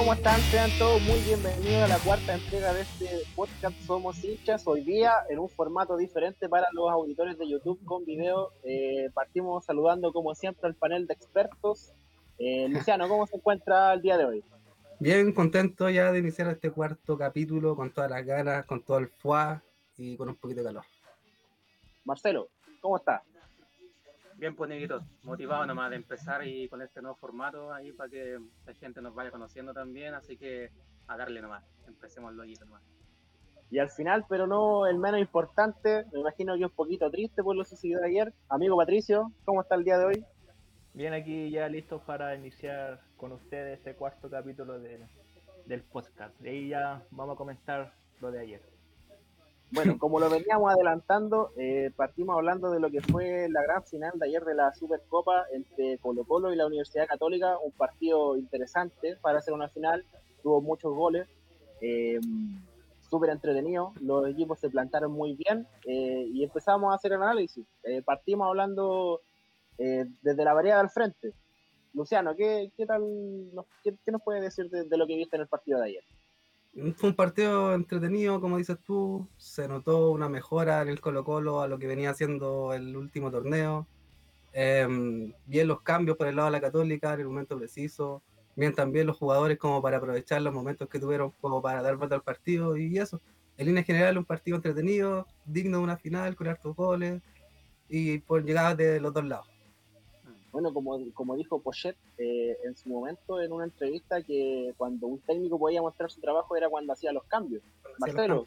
¿Cómo están? Sean todos muy bienvenidos a la cuarta entrega de este podcast Somos hinchas. Hoy día en un formato diferente para los auditores de YouTube con video. Eh, partimos saludando como siempre al panel de expertos. Eh, Luciano, ¿cómo se encuentra el día de hoy? Bien, contento ya de iniciar este cuarto capítulo con todas las ganas, con todo el foie y con un poquito de calor. Marcelo, ¿cómo está? Bien, pues motivado nomás de empezar y con este nuevo formato ahí para que la gente nos vaya conociendo también, así que a darle nomás, empecemos lo nomás. Y al final, pero no el menos importante, me imagino que un poquito triste por lo sucedido ayer. Amigo Patricio, ¿cómo está el día de hoy? Bien, aquí ya listos para iniciar con ustedes este cuarto capítulo del podcast. De ahí ya vamos a comentar lo de ayer. Bueno, como lo veníamos adelantando, eh, partimos hablando de lo que fue la gran final de ayer de la Supercopa entre Colo Colo y la Universidad Católica, un partido interesante para hacer una final, tuvo muchos goles, eh, súper entretenido, los equipos se plantaron muy bien eh, y empezamos a hacer el análisis. partimos hablando desde la variedad del frente. Luciano, ¿qué, qué tal, qué, nos puede decir de lo que viste en el partido de ayer? Fue un partido entretenido, como dices tú. Se notó una mejora en el Colo-Colo a lo que venía haciendo el último torneo. Em, bien los cambios por el lado de la Católica en el momento preciso. Bien también los jugadores como para aprovechar los momentos que tuvieron como para dar vuelta al partido y eso. En línea general, un partido entretenido, digno de una final, con hartos goles y por llegadas de los dos lados. Bueno, como, como dijo Pochet eh, en su momento en una entrevista, que cuando un técnico podía mostrar su trabajo era cuando hacía los cambios. Marcelo,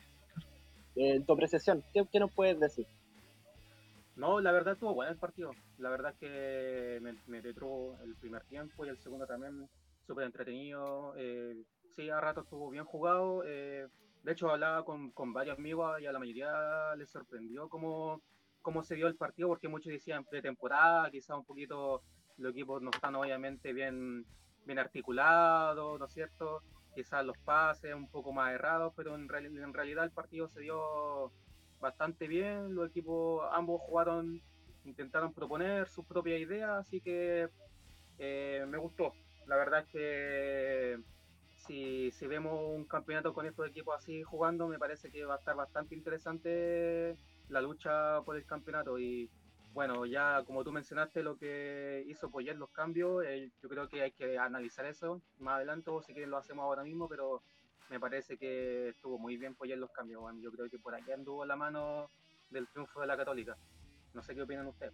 eh, en tu apreciación, ¿qué, ¿qué, nos puedes decir? No, la verdad estuvo bueno el partido. La verdad que me, me el primer tiempo y el segundo también súper entretenido. Eh, sí, a rato estuvo bien jugado. de hecho, hablaba con, con varios amigos y a la mayoría les sorprendió cómo cómo se dio el partido, porque muchos decían pretemporada, quizás un poquito los equipos no están obviamente bien, bien articulados, ¿no es cierto? Quizás los pases un poco más errados, pero en, en realidad el partido se dio bastante bien, los equipos ambos jugaron, intentaron proponer sus propias ideas, así que eh, me gustó. La verdad es que si vemos un campeonato con estos equipos así jugando, me parece que va a estar bastante interesante la lucha por el campeonato y bueno, ya como tú mencionaste lo que hizo Poyer los cambios, yo creo que hay que analizar eso más adelante o si quieren lo hacemos ahora mismo, pero me parece que estuvo muy bien Poyer los cambios. Yo creo que por aquí anduvo la mano del triunfo de la Católica. No sé qué opinan ustedes.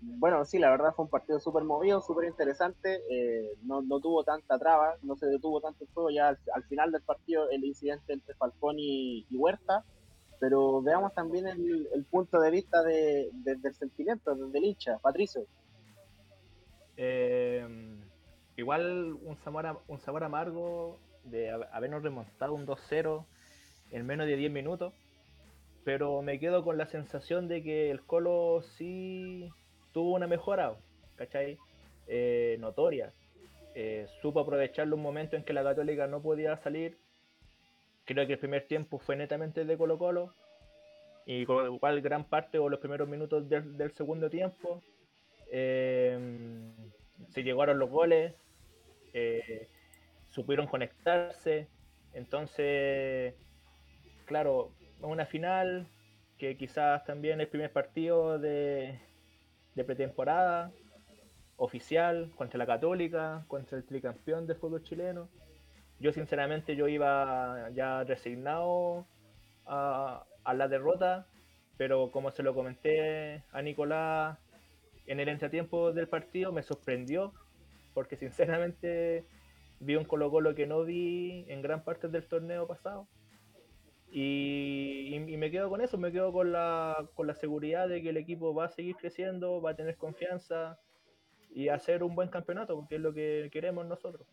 Bueno, sí, la verdad fue un partido súper movido, súper interesante. Eh, no, no, tuvo tanta traba, no se detuvo tanto el juego. Ya al, final del partido, el incidente entre Falcón y Huerta pero veamos también el, punto de vista de, del sentimiento, desde el hincha. Patricio. Eh, igual un sabor, un sabor amargo de habernos remontado un 2-0 en menos de 10 minutos, pero me quedo con la sensación de que el Colo sí tuvo una mejora, ¿cachai? Eh, notoria. Eh, supo aprovecharlo un momento en que la Católica no podía salir Creo que el primer tiempo fue netamente de Colo Colo. Y con igual gran parte o los primeros minutos del, segundo tiempo eh, se llegaron los goles, eh, supieron conectarse. Entonces, claro, una final que quizás también el primer partido de, de pretemporada oficial contra la Católica, contra el tricampeón de fútbol chileno yo sinceramente yo iba ya resignado a, la derrota, pero como se lo comenté a Nicolás en el entretiempo del partido, me sorprendió, porque sinceramente vi un Colo Colo que no vi en gran parte del torneo pasado. Y, y, me quedo con eso, me quedo con la, con la seguridad de que el equipo va a seguir creciendo, va a tener confianza y hacer un buen campeonato, porque es lo que queremos nosotros.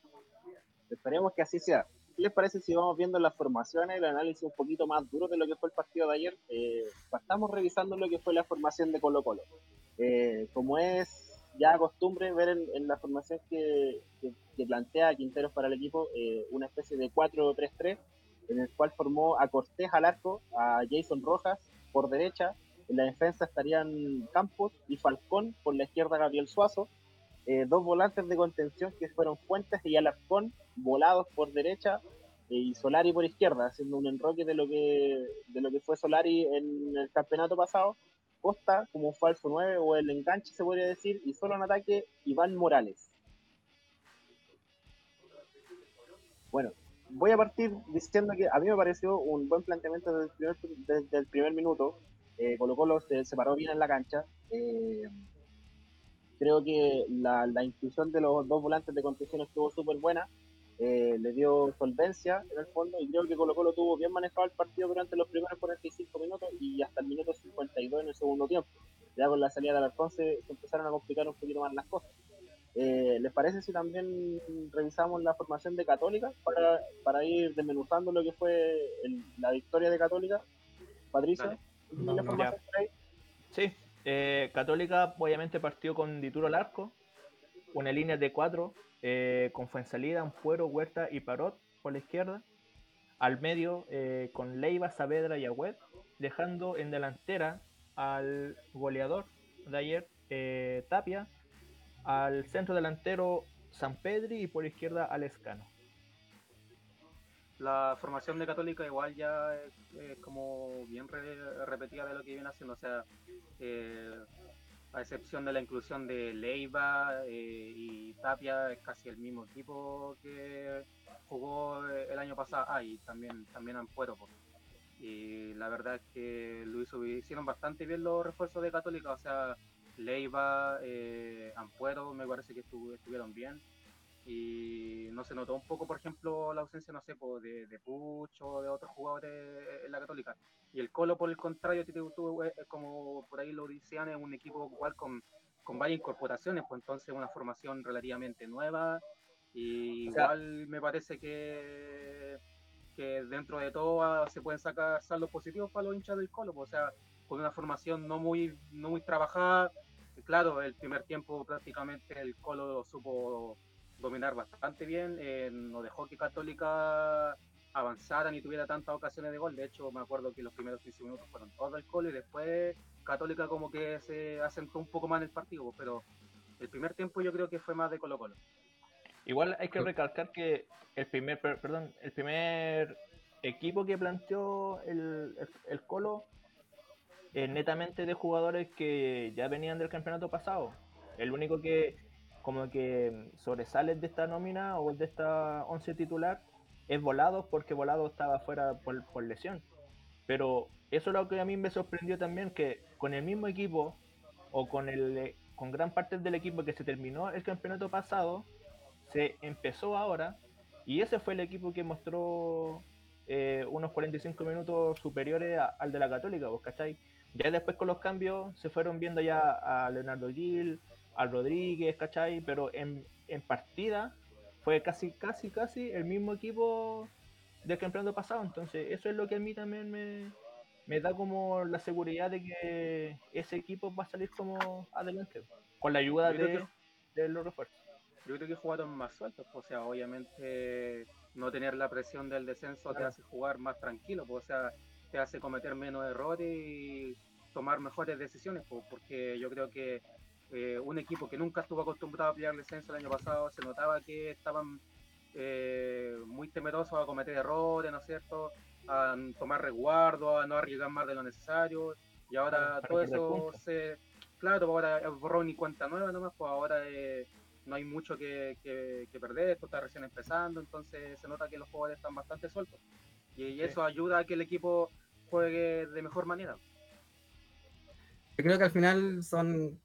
Esperemos que así sea. ¿Qué les parece si vamos viendo las formaciones, el análisis un poquito más duro de lo que fue el partido de ayer? Eh, estamos revisando lo que fue la formación de Colo Colo. Eh, como es ya costumbre ver en, la formación que, plantea Quinteros para el equipo, eh, una especie de 4-3-3, en el cual formó a Cortés al arco, a Jason Rojas por derecha, en la defensa estarían Campos y Falcón, por la izquierda Gabriel Suazo, eh, dos volantes de contención que fueron Fuentes y Alarcón, volados por derecha eh, y Solari por izquierda, haciendo un enroque de lo que de lo que fue Solari en el campeonato pasado. Costa como un falso 9 o el enganche se podría decir, y solo en ataque Iván Morales. Bueno, voy a partir diciendo que a mí me pareció un buen planteamiento desde el primer, minuto. Eh, Colo se, se, paró bien en la cancha. Eh, creo que la, la, inclusión de los dos volantes de contención estuvo súper buena. Eh, le dio solvencia en el fondo y creo que Colo Colo tuvo bien manejado el partido durante los primeros 45 minutos y hasta el minuto 52 en el segundo tiempo. Ya con la salida de Alarcón se, se empezaron a complicar un poquito más las cosas. Eh, ¿Les parece si también revisamos la formación de Católica para, para ir desmenuzando lo que fue el, la victoria de Católica? Patricia, no, no, Sí, eh, Católica obviamente partió con Dituro al arco, una línea de cuatro, eh, con Fuensalida, Ampuero, Huerta y Parot por la izquierda. Al medio eh, con Leiva, Saavedra y Agüed, dejando en delantera al goleador de ayer, eh, Tapia, al centro delantero San Pedri y por izquierda al Escano. La formación de Católica igual ya es, es como bien re repetida de lo que viene haciendo, o sea, eh, a excepción de la inclusión de Leiva eh, y Tapia, es casi el mismo equipo que jugó el año pasado, ah, y también, también Ampuero. Y la verdad es que lo hizo, hicieron bastante bien los refuerzos de Católica, o sea, Leiva, eh, Ampuero, me parece que estuv estuvieron bien. Y no se notó un poco, por ejemplo, la ausencia, no sé, de, de Puch o de otros jugadores en la Católica. Y el Colo, por el contrario, tuvo, como por ahí lo decían, es un equipo igual con, con varias incorporaciones, pues entonces una formación relativamente nueva. Y o sea, igual me parece que, que dentro de todo se pueden sacar saldos positivos para los hinchas del Colo, pues, o sea, con una formación no muy, no muy trabajada. Claro, el primer tiempo prácticamente el Colo lo supo dominar bastante bien, eh, no dejó que Católica avanzara ni tuviera tantas ocasiones de gol. De hecho, me acuerdo que los primeros 15 minutos fueron todos el Colo y después Católica como que se asentó un poco más en el partido, pero el primer tiempo yo creo que fue más de Colo Colo. Igual hay que recalcar que el primer, perdón, el primer equipo que planteó el, el, el Colo es netamente de jugadores que ya venían del campeonato pasado. El único que como que sobresale de esta nómina o de esta 11 titular es Volado porque Volado estaba fuera por, por, lesión. Pero eso es lo que a mí me sorprendió también, que con el mismo equipo o con, el, con gran parte del equipo que se terminó el campeonato pasado, se empezó ahora y ese fue el equipo que mostró eh, unos 45 minutos superiores a, al de la Católica, ¿vos cachai? Ya después con los cambios se fueron viendo ya a Leonardo Gil, al Rodríguez, ¿cachai? Pero en, en partida fue casi, casi, casi el mismo equipo del campeonato pasado. Entonces, eso es lo que a mí también me, me da como la seguridad de que ese equipo va a salir como adelante, con la ayuda de, que, de, los refuerzos. Yo creo que jugaron más sueltos, o sea, obviamente no tener la presión del descenso claro. te hace jugar más tranquilo, o sea, te hace cometer menos errores y tomar mejores decisiones, porque yo creo que eh, un equipo que nunca estuvo acostumbrado a pelear descenso el año pasado, se notaba que estaban eh, muy temerosos a cometer errores, ¿no es cierto? A tomar resguardo, a no arriesgar más de lo necesario. Y ahora todo eso se. Claro, ahora es borrón y cuenta nueva nomás, pues ahora eh, no hay mucho que, que, que, perder, esto está recién empezando, entonces se nota que los jugadores están bastante sueltos. Y, y eso sí. ayuda a que el equipo juegue de mejor manera. Yo creo que al final son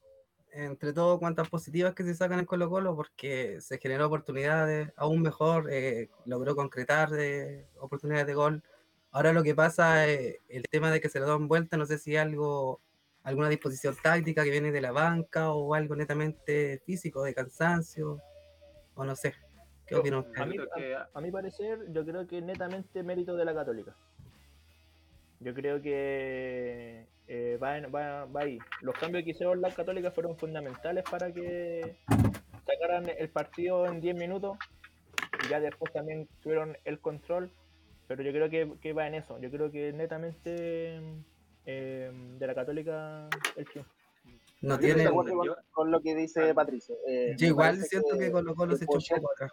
entre todo cuantas positivas que se sacan en Colo Colo porque se generó oportunidades, aún mejor, eh, logró concretar de oportunidades de gol. Ahora lo que pasa es el tema de que se le dan vuelta, no sé si algo, alguna disposición táctica que viene de la banca o algo netamente físico, de cansancio, o no sé. ¿Qué ustedes? A, mí, a, a mi parecer, yo creo que netamente mérito de la Católica. Yo creo que eh, va, en, va, va, ahí. Los cambios que hicieron la Católica fueron fundamentales para que sacaran el partido en 10 minutos. Y ya después también tuvieron el control. Pero yo creo que, que va en eso. Yo creo que netamente eh, de la Católica el triunfo. No Yo acuerdo con, lo que dice Patricio. Eh, Yo igual siento que Colo Colo que se echó un Pochet- poco atrás.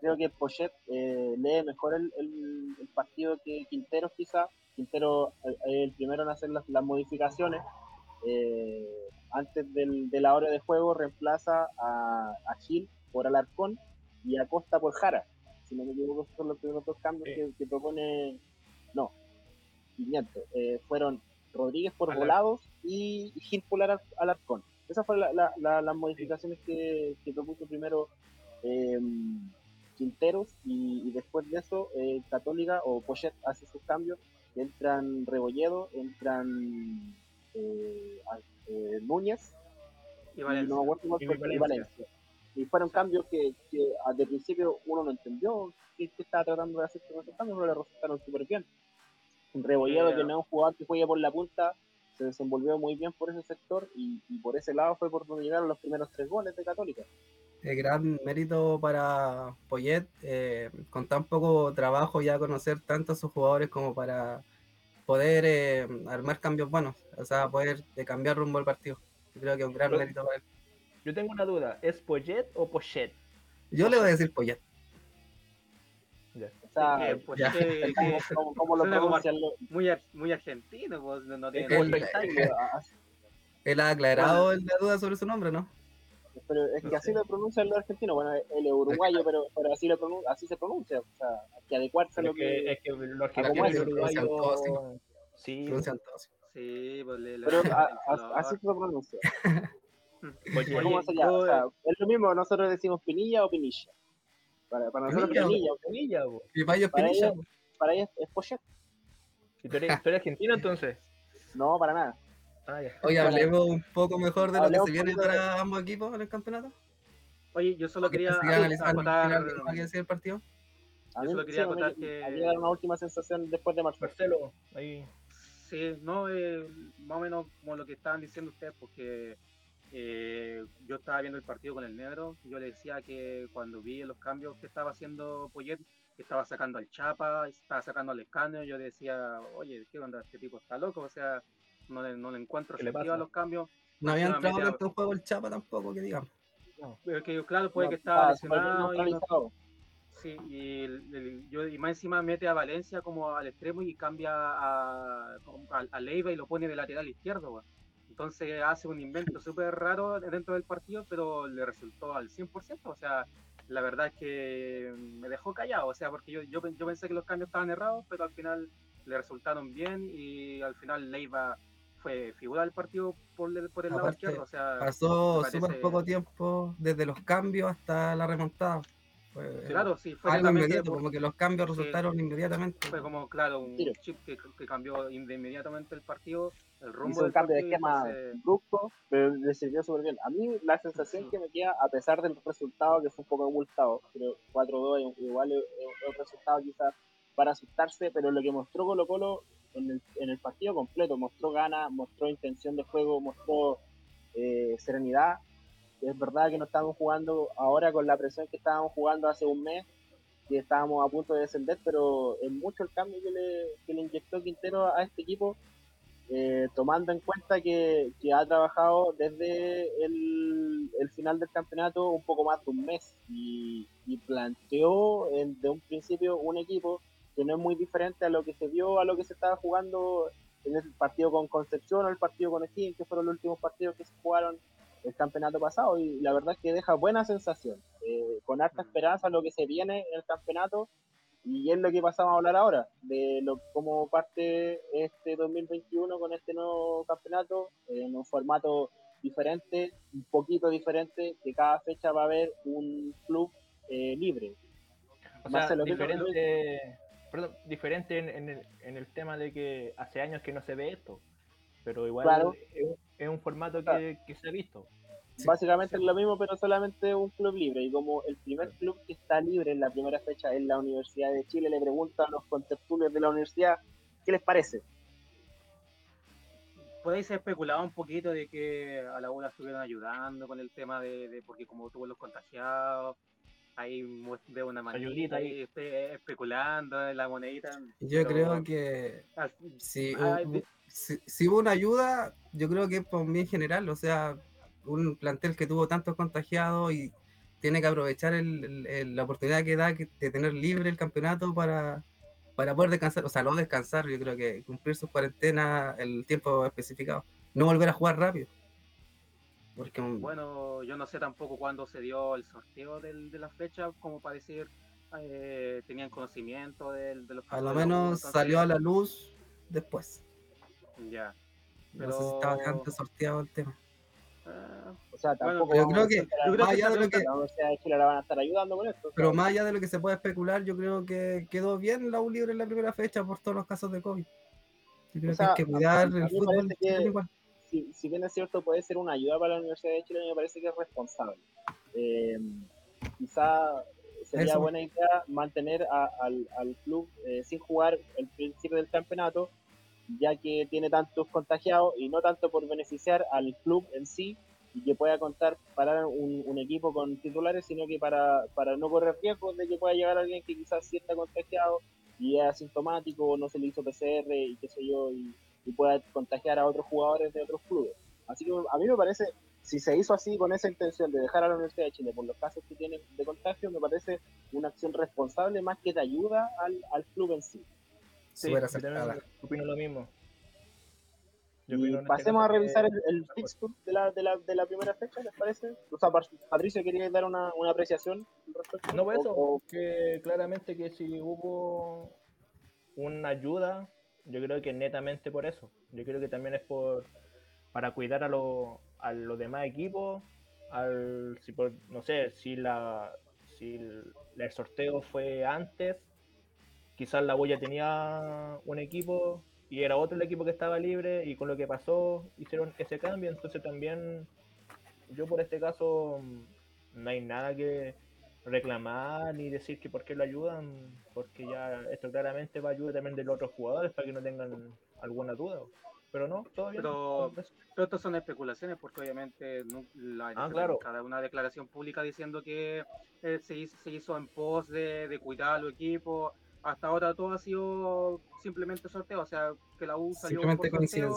Creo que Pochet eh, lee mejor el, el- el partido que Quinteros quizá. Quintero eh, es el primero en hacer las, las modificaciones. Eh, antes del, de la hora de juego reemplaza a, a Gil por Alarcón y a Costa por Jara. Si no me equivoco, son los primeros dos cambios que, que propone... No, 500. Eh, fueron Rodríguez por Alar- Volados y Gil por Alar- Alarcón. Esas fueron la- la- la- las modificaciones que, que propuso primero eh, Quinteros y, y después de eso eh, Católica o Pochet hace sus cambios. Entran Rebolledo, entran eh, a- eh, Núñez Y Valencia. no Y Valencia. Y fueron cambios que, que de principio uno no entendió qué, estaba tratando de hacer con esos cambios, pero le resultaron súper bien. Rebolledo, Eh, que no es un jugador que juegue por la punta, se desenvolvió muy bien por ese sector y, y por ese lado fue por donde llegaron los primeros tres goles de Católica. Eh, gran mérito para Poyet, eh, con tan poco trabajo ya conocer tanto a sus jugadores como para poder eh, armar cambios buenos, o sea, poder eh, cambiar rumbo al partido. Yo creo que es un gran Pero- mérito para él. Yo tengo una duda, ¿es Poyet o Pochet? Yo le voy a decir Poyet. O sea, Eh, pues, ya. que- ¿cómo, que- cómo- cómo lo como pronuncian muy, ar- muy argentino, pues, no, tiene el- Él ha aclarado la duda sobre su nombre, ¿no? Pero es que así lo pronuncian los argentinos. Bueno, es uruguayo, pero, pero así, lo pronun- así se pronuncia. O sea, hay que adecuarse a Pero lo que, que. es que los ¿cómo argentinos Sí, Pronuncian todos. Sí, pues le, Pero a- el a- color. así se pronuncia. Poyet. ¿Cómo Oye, se llama? yo- O sea, es lo mismo, nosotros decimos Pinilla o Pinilla. Para, para nosotros Pinilla. Pinilla, Pinilla. Y Para Pinilla. ellos- para ellos es Pochet. ¿Y tú eres, tú eres argentino entonces? No, para nada. Ah, ya. Oye, hablemos un poco mejor de lo que se viene poquito de- para ambos equipos en el campeonato. Oye, yo solo quería acotar- ¿tiene algo más que decir el partido? A Yo solo quería sí, me- acotar que- llega una última sensación después de marzo. Marcelo, ahí. Sí, no, eh, más o menos como lo que estaban diciendo ustedes, porque eh, yo estaba viendo el partido con el negro, yo le decía que cuando vi los cambios que estaba haciendo Poyet, que estaba sacando al Chapa, estaba sacando al Escanio, yo decía, oye, ¿qué onda? Este tipo está loco, o sea, no le, no le encuentro ¿Qué le sentido a los cambios. No había entrado tanto en juego el Chapa tampoco, que digamos. Pero que claro, puede No, que estaba ah, lesionado y no-. Sí, y, el- el- yo, y más encima mete a Valencia como al extremo y cambia a, a, a Leiva y lo pone de lateral izquierdo. Entonces hace un invento súper raro dentro del partido, pero le resultó al 100%. O sea, la verdad es que me dejó callado. O sea, porque yo, yo, yo pensé que los cambios estaban errados, pero al final le resultaron bien y al final Leiva fue figura del partido por, el- por el lado izquierdo. O sea, Pasó súper parece- poco tiempo desde los cambios hasta la remontada. Fue claro, sí, fue algo inmediato, por- como que los cambios Sí. resultaron inmediatamente. fue como, claro, un Tiro. chip que, que cambió inmediatamente el partido, el rumbo Hizo un del cambio de partido, esquema brusco, pero le sirvió súper bien. A mí la sensación Sí. que me queda, a pesar del resultado que fue un poco abultado, pero 4-2 igual es un resultado quizás para asustarse, pero lo que mostró Colo Colo en el, en el partido completo, mostró ganas, mostró intención de juego, mostró eh, serenidad. Es verdad que no estamos jugando ahora con la presión que estábamos jugando hace un mes, que estábamos a punto de descender, pero es mucho el cambio que le, que le inyectó Quintero a este equipo eh, tomando en cuenta que, que ha trabajado desde el, el final del campeonato un poco más de un mes y, y planteó en- de un principio un equipo que no es muy diferente a lo que se vio, a lo que se estaba jugando en el partido con Concepción o el partido con O'Higgins, que fueron los últimos partidos que se jugaron el campeonato pasado y la verdad es que deja buena sensación, eh, con harta Mm. esperanza lo que se viene en el campeonato y es lo que pasamos a hablar ahora, de lo, cómo parte este 2021 con este nuevo campeonato, eh, en un formato diferente, un poquito diferente, que cada fecha va a haber un club eh, libre. O sea, Marcelo, ¿qué- diferente, perdón, diferente en, en el, en el tema de que hace años que no se ve esto, pero igual Claro. es, un- es un formato que, Claro. que se ha visto. Sí, Básicamente es lo mismo, pero solamente un club libre. Y como el primer club que está libre en la primera fecha es la Universidad de Chile, le preguntan a los contertulios de la universidad, ¿qué les parece? Puede ser especulado un poquito de que a la U la estuvieron ayudando con el tema de, de porque como tuvo los contagiados, ahí de una manera Ayudita ahí. espe- especulando en la monedita. Yo pero creo que si ah, hu- de- si, si hubo una ayuda, yo creo que es por un bien general, o sea, un plantel que tuvo tantos contagiados y tiene que aprovechar el- la oportunidad que da que- de tener libre el campeonato para, para poder descansar, o sea, no descansar, yo creo que cumplir sus cuarentenas el tiempo especificado, no volver a jugar rápido. Porque Bueno, yo no sé tampoco cuándo se dio el sorteo del- de la fecha, como para decir, eh, tenían conocimiento del, de los a lo menos entonces, salió a la luz después. Ya. No sé si estaba tanto sorteado el tema. O sea, Bueno, tampoco. yo vamos creo que- decir la- yo creo más que allá de lo que, la Universidad de Chile la van a estar ayudando con esto. o sea, pero más allá de lo que se puede especular, yo creo que quedó bien la U libre en la primera fecha por todos los casos de COVID. Yo creo O sea, que hay que cuidar el fútbol que-. Si, si bien es cierto, puede ser una ayuda para la Universidad de Chile, me parece que es responsable. Eh, quizá sería Eso. buena idea mantener a- al, al club eh, sin jugar el principio del campeonato, ya que tiene tantos contagiados y no tanto por beneficiar al club en sí y que pueda contar para un, un equipo con titulares, sino que para, para no correr riesgos de que pueda llegar alguien que quizás sí está contagiado y es asintomático o no se le hizo PCR y qué sé yo, y, y pueda contagiar a otros jugadores de otros clubes. Así que a mí me parece, si se hizo así con esa intención de dejar a la Universidad de Chile por los casos que tienen de contagio, me parece una acción responsable más que te ayuda al, al club en sí. Sí, yo también opino lo mismo. Yo Y pasemos a revisar el, el fixture de la, de, la, de la primera fecha, ¿les parece? O sea, Patricio, ¿querías dar una, una apreciación respecto? No, por O- eso, o- que claramente que si hubo una ayuda, yo creo que netamente por eso. Yo creo que también es por para cuidar a, lo- a los demás equipos, al, si por, no sé, si la si el, el sorteo fue antes, quizás la Boya tenía un equipo y era otro el equipo que estaba libre y con lo que pasó hicieron ese cambio, entonces también yo por este caso mm, no hay nada que reclamar ni decir que por qué lo ayudan, porque ya esto claramente va a ayudar también de los otros jugadores para que no tengan alguna duda. Pero no, todo bien. Pero- Eso. Pero esto son especulaciones porque obviamente no, la Ah, NFP claro. nunca da una declaración pública diciendo que eh, se, hizo, se hizo en pos de, de cuidar a los equipos. Hasta ahora todo ha sido simplemente sorteo, o sea, que la U salió Simplemente por sorteo.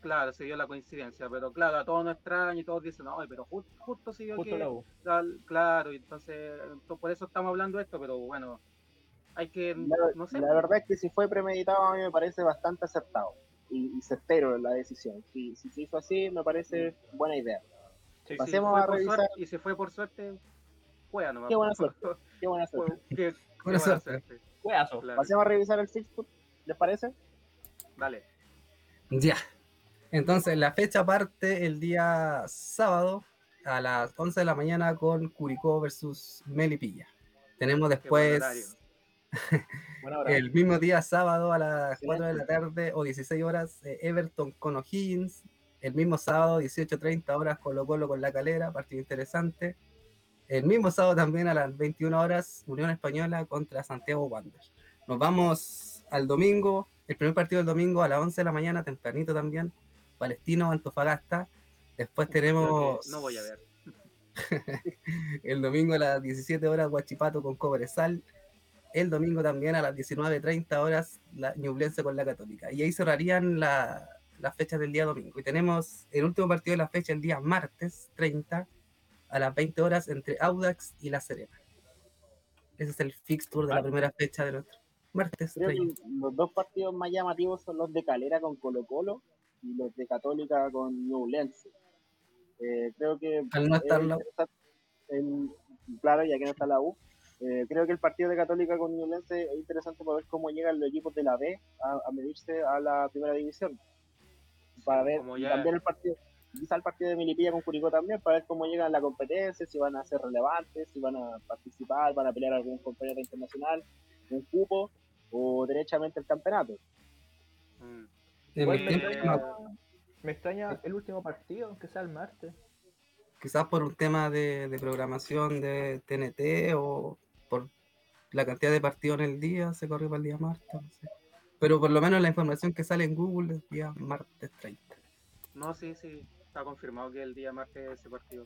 Claro, se dio la coincidencia, pero claro, a todos nos extraña y todos dicen, no, pero ju- justo se dio Justo que... la U. tal- Claro, y entonces, to- por eso estamos hablando de esto, pero bueno, hay que, La, no sé, la verdad es que si fue premeditado a mí me parece bastante acertado y, y certero la decisión. Si, si se hizo así, me parece buena idea. Sí, pasemos fue a por revisar- suerte- y si fue por suerte, juega nomás. Qué buena suerte. Qué buena suerte. Qué- qué Buena suerte. Juegazo. claro. Pasemos a revisar el fixture, ¿les parece? Dale. Ya. Entonces, la fecha parte el día sábado a las 11 de la mañana con Curicó versus Melipilla. Tenemos después el mismo día sábado a las 4 de la tarde o 16 horas eh, Everton con O'Higgins. El mismo sábado 18.30 horas Colo Colo con La Calera, partido interesante. El mismo sábado también a las 21 horas Unión Española contra Santiago Wanderers. Nos vamos al domingo, el primer partido del domingo a las 11 de la mañana, tempranito también, Palestino Antofagasta. Después tenemos No voy a ver. el domingo a las 17 horas Guachipato con Cobresal. El domingo también a las 19.30 horas la Ñublense con la Católica. Y ahí cerrarían la- las fechas del día domingo. Y tenemos el último partido de la fecha el día martes 30 a las 20 horas entre Audax y La Serena. Ese es el fixture de la Ah. primera fecha del otro. Martes Creo 30. que los dos partidos más llamativos son los de Calera con Colo Colo y los de Católica con Ñublense. Eh, creo que Al no estar es la- interesante el- claro, ya que no está la U. eh, creo que el partido de Católica con Ñublense es interesante para ver cómo llegan los equipos de la B a, a medirse a la primera división. Para ver ya- también el partido, quizá el partido de Milipilla con Curicó también, para ver cómo llegan la competencia, si van a ser relevantes, si van a participar, van a pelear algún compañero internacional, un cupo o derechamente el campeonato. Mm. Mi me, extraña, me extraña el último partido, aunque sea el martes. quizás por un tema de, de programación de TNT o por la cantidad de partidos en el día, se corrió para el día martes. no sé. Pero por lo menos la información que sale en Google es día martes 30. No, sí, sí, está confirmado que el día martes ese partido.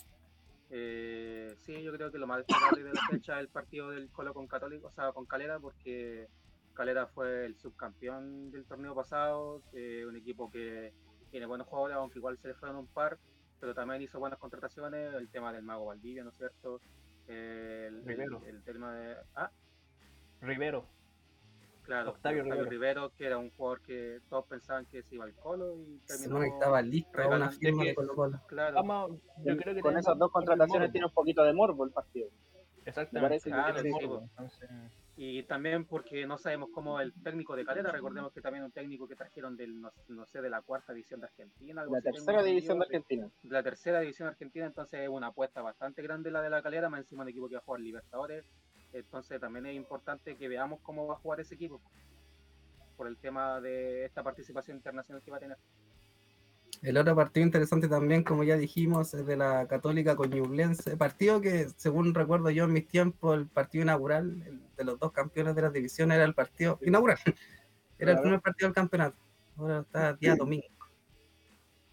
Eh, sí, yo creo que lo más destacable de la fecha es el partido del Colo con Católico, o sea, con Calera, porque Calera fue el subcampeón del torneo pasado, eh, un equipo que tiene buenos jugadores, aunque igual se le fueron un par, pero también hizo buenas contrataciones, el tema del Mago Valdivia, ¿no es cierto? El, Rivero. el, el tema de... Ah, Rivero. claro, Octavio Octavio, Rivero. Rivero, que era un jugador que todos pensaban que se iba al Colo y terminó... que estaba listo a una firma de Colo Colo. Claro, Vamos, yo creo que con esas dos contrataciones tiene un poquito de morbo el partido. Exactamente. me parece que tiene sí, entonces, Y también porque no sabemos cómo el técnico de Calera, recordemos que también un técnico que trajeron del, no, no sé, de la cuarta división de Argentina. algo La tercera división de Argentina. de la tercera división argentina, entonces es una apuesta bastante grande la de la Calera, más encima un equipo que va a jugar Libertadores, entonces también es importante que veamos cómo va a jugar ese equipo, por el tema de esta participación internacional que va a tener. El otro partido interesante también, como ya dijimos, es de la Católica con Ñublense. Partido que, según recuerdo yo en mis tiempos, el partido inaugural el de los dos campeones de las divisiones era el partido inaugural. Era el primer partido del campeonato. Ahora está día domingo.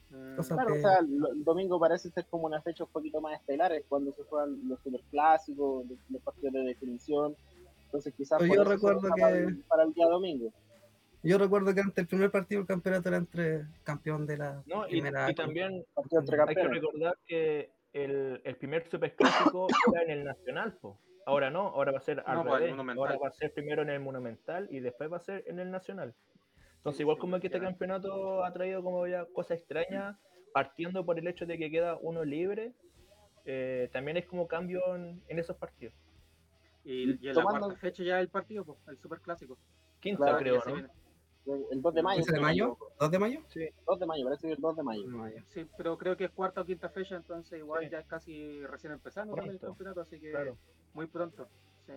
Mm, Cosa Claro, que- o sea, el domingo parece ser como una fecha un poquito más estelar, es cuando se juegan los superclásicos, los, los partidos de definición. Entonces quizás por yo recuerdo deja que- para, el, para el día domingo. Yo recuerdo que antes el primer partido del campeonato era entre campeón de la No, y, primera. y también hay que recordar que el, el primer superclásico era en el Nacional, po. Ahora no, ahora va a ser al No, pues, revés. Ahora va a ser primero en el Monumental y después va a ser en el Nacional. Entonces, Sí, igual sí, como que este campeonato ha traído como ya cosas extrañas, partiendo por el hecho de que queda uno libre, eh, también es como cambio en, en esos partidos. Y, y en la Tomando- cuarta fecha ya el partido, pues, el superclásico. Quinta, Claro, creo, ¿no? El 2 de mayo. 15 de mayo, equivoco. 2 de mayo. 2 de mayo, parece que el 2 de mayo. Sí, pero creo que es cuarta o quinta fecha, entonces igual Sí. ya es casi recién empezando también el campeonato, así que Claro. muy pronto. Sí.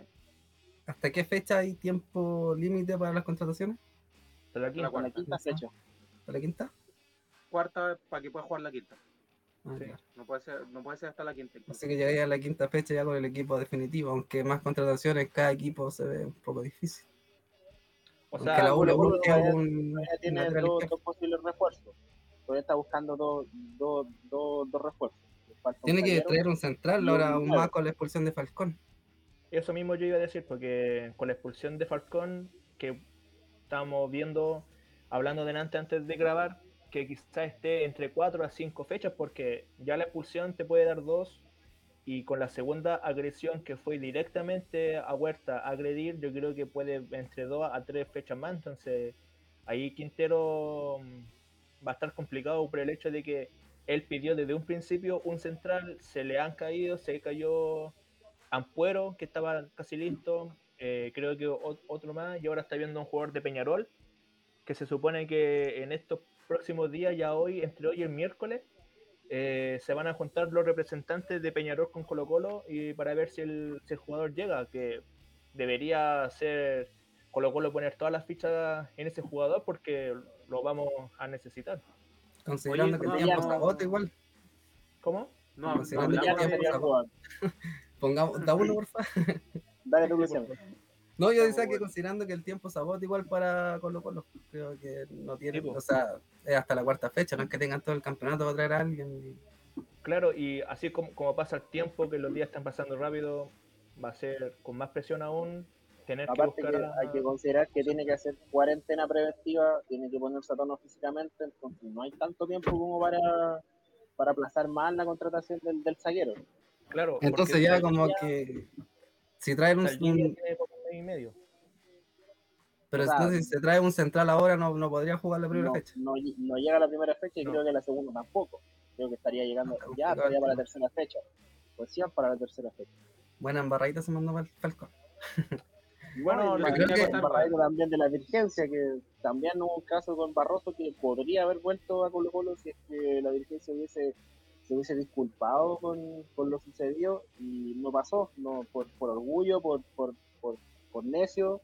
¿Hasta qué fecha hay tiempo límite para las contrataciones? Hasta la quinta. La fecha. ¿Hasta la quinta? Cuarta para que pueda jugar la quinta. Ah, Sí. claro. No puede ser, no puede ser hasta la quinta. Así que llegué a la quinta fecha ya con el equipo definitivo, aunque más contrataciones cada equipo se ve un poco difícil. O sea, la U le Colo-Colo busque todavía- un Todavía tiene dos, posibles refuerzos. Todavía está buscando dos, dos, dos, dos refuerzos. Tiene que traer un central ahora, un más con la expulsión de Falcón. Eso mismo yo iba a decir, porque con la expulsión de Falcón, que estábamos viendo, hablando delante antes de grabar, que quizás esté entre 4 a 5 fechas, porque ya la expulsión te puede dar dos, y con la segunda agresión que fue directamente a Huerta a agredir, yo creo que puede entre 2 a 3 fechas más, entonces ahí Quintero mm, va a estar complicado por el hecho de que él pidió desde un principio un central, se le han caído, se cayó Ampuero, que estaba casi listo, eh, creo que otro más, y ahora está viendo un jugador de Peñarol, que se supone que en estos próximos días, ya hoy, entre hoy y el miércoles, eh, se van a juntar los representantes de Peñarol con Colo Colo y para ver si el, si el jugador llega, que debería ser Colo Colo poner todas las fichas en ese jugador porque lo vamos a necesitar. Considerando Oye, que no, no- agota igual. ¿Cómo? No, Considerando no el jugador. Pongamos, da uno, porfa. Dale Luciano. No, yo decía que considerando que el tiempo se agota igual para Colo Colo, creo que no tiene, Sí, o sea, es hasta la cuarta fecha, no es que tengan todo el campeonato para traer a alguien. Claro, y así como, como pasa el tiempo, que los días están pasando rápido, va a ser con más presión aún tener que Aparte buscar que a- hay que considerar que tiene que hacer cuarentena preventiva, tiene que ponerse a tono físicamente, entonces no hay tanto tiempo como para, para aplazar más la contratación del, del zaguero. Claro, Entonces ya como que si traen un- y medio. pero entonces si se trae un central ahora no, no podría jugar la primera No, fecha. no, no llega a la primera fecha y No. creo que la segunda tampoco. Creo que estaría llegando Ah, ya, para la tercera fecha. Pues sí, para la tercera fecha. Buena embarradita se mandó para el Falcón. Bueno, que creo la- que- también de la dirigencia, que también hubo un caso con Barroso que podría haber vuelto a Colo Colo si es que la dirigencia hubiese se hubiese disculpado con, con lo sucedido y no pasó, no por, por orgullo, por, por, por, por necio,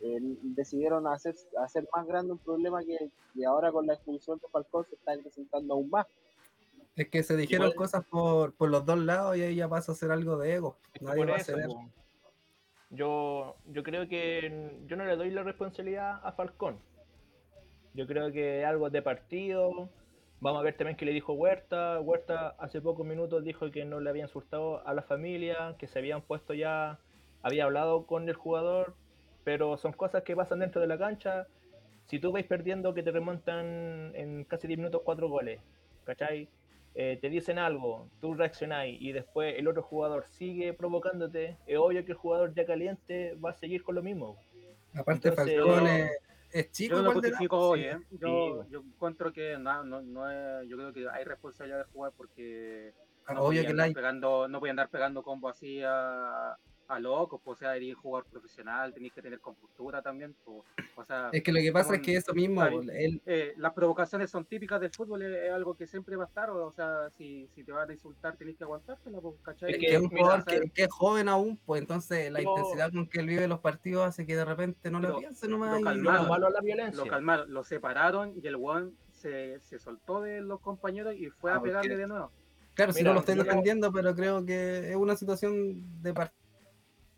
eh, decidieron hacer, hacer más grande un problema que, que ahora con la expulsión de Falcón se está acrecentando aún más. Es que se dijeron cosas por, por los dos lados y ahí ya pasa a ser algo de ego. Nadie va a eso, ceder. yo, yo creo que yo no le doy la responsabilidad a Falcón. Yo creo que algo de partido. Vamos a ver también qué le dijo Huerta. Huerta hace pocos minutos dijo que no le habían insultado a la familia, que se habían puesto ya, había hablado con el jugador, pero son cosas que pasan dentro de la cancha. Si tú vais perdiendo que te remontan en casi 10 minutos cuatro goles, ¿cachai? Eh, te dicen algo, tú reaccionáis y después el otro jugador sigue provocándote, es obvio que el jugador ya caliente va a seguir con lo mismo. Aparte, Entonces, Falcón es, es chico. Yo no lo justifico hoy, ¿eh? Yo, Sí. yo encuentro que no, no, no es, yo creo que hay responsabilidad de jugar porque Ah, no Obvio podía que la andar hay. pegando, no podía andar pegando combo así a, a locos, pues, o sea, eres jugador profesional, tenés que tener compostura también, pues, o sea, Es que lo que pasa es que eso mismo, él, eh, las provocaciones son típicas del fútbol, es, es algo que siempre va a estar, o sea, si, si te van a insultar tenés que aguantártela, pues, ¿cachai? Es que es un mira, jugador que, que es joven aún, pues entonces la Yo- intensidad con que él vive los partidos hace que de repente no lo Lo- piense nomás. lo y- lo calmaron. es la violencia. lo calmaron, lo separaron y el one se, se soltó de los compañeros y fue Ah, a pegarle porque- de nuevo. Claro, si Mira, no lo estoy defendiendo, pero creo que es una situación de,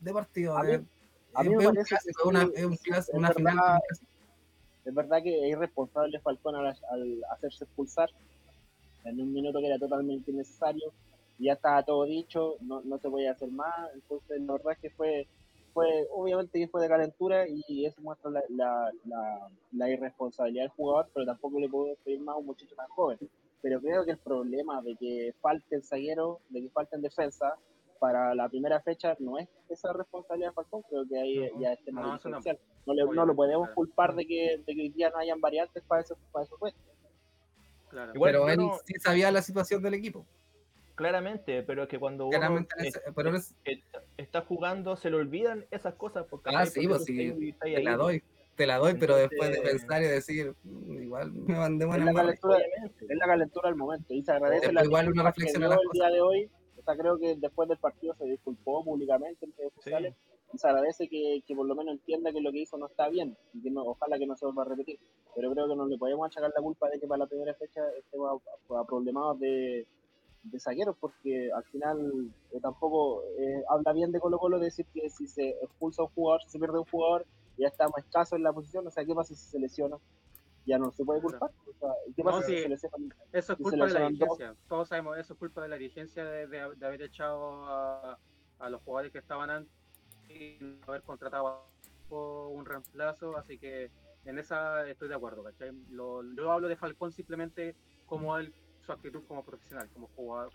de partido. A mí- de- a mí es me un parece que clásico, sí, una, es un clásico, una verdad. Es verdad que es irresponsable Falcón al, al hacerse expulsar en un minuto que era totalmente innecesario. Ya estaba todo dicho, no, no se podía hacer más. Entonces, la verdad es que fue, fue obviamente que fue de calentura y eso muestra la, la, la, la irresponsabilidad del jugador, pero tampoco le puedo pedir más a un muchacho tan joven. Pero creo que el problema de que falte el zaguero, de que falte en defensa para la primera fecha, no es esa responsabilidad de Falcón, creo que ahí No, ya es tema no, no. le- no lo podemos claro. culpar de que, de que hoy día no hayan variantes para eso, para eso puesto. Claro. Igual pero yo él no- sí sabía la situación del equipo. Claramente, pero es que cuando uno es- pero está, está jugando, se le olvidan esas cosas. Porque Ah, sí, pues sí, te la doy, te la doy, pero después de pensar y decir, "Mm, igual me mandé Es buena la, madre". calentura, Obviamente. es la calentura del momento y se agradece Después la igual reflexiona dio las el día de hoy. O sea, creo que después del partido se disculpó públicamente en redes sociales y se agradece que, que por lo menos entienda que lo que hizo no está bien y que no, ojalá que no se vuelva a repetir. Pero creo que no le podemos achacar la culpa de que para la primera fecha estemos a, a- problemados de, de zagueros porque al final eh, tampoco eh, habla bien de Colo Colo decir que si se expulsa un jugador, si se pierde un jugador, ya está más escaso en la posición. O sea, ¿qué pasa si se lesiona? Ya no se puede culpar. O sea, ¿Qué pasa No, si sí. se? Eso es culpa de la dos. dirigencia. Todos sabemos eso es culpa de la dirigencia de, de- de haber echado a, a los jugadores que estaban antes y no haber contratado un reemplazo. Así que en esa estoy de acuerdo. ¿cachai? Lo- yo hablo de Falcón simplemente como él, su actitud como profesional, como jugador.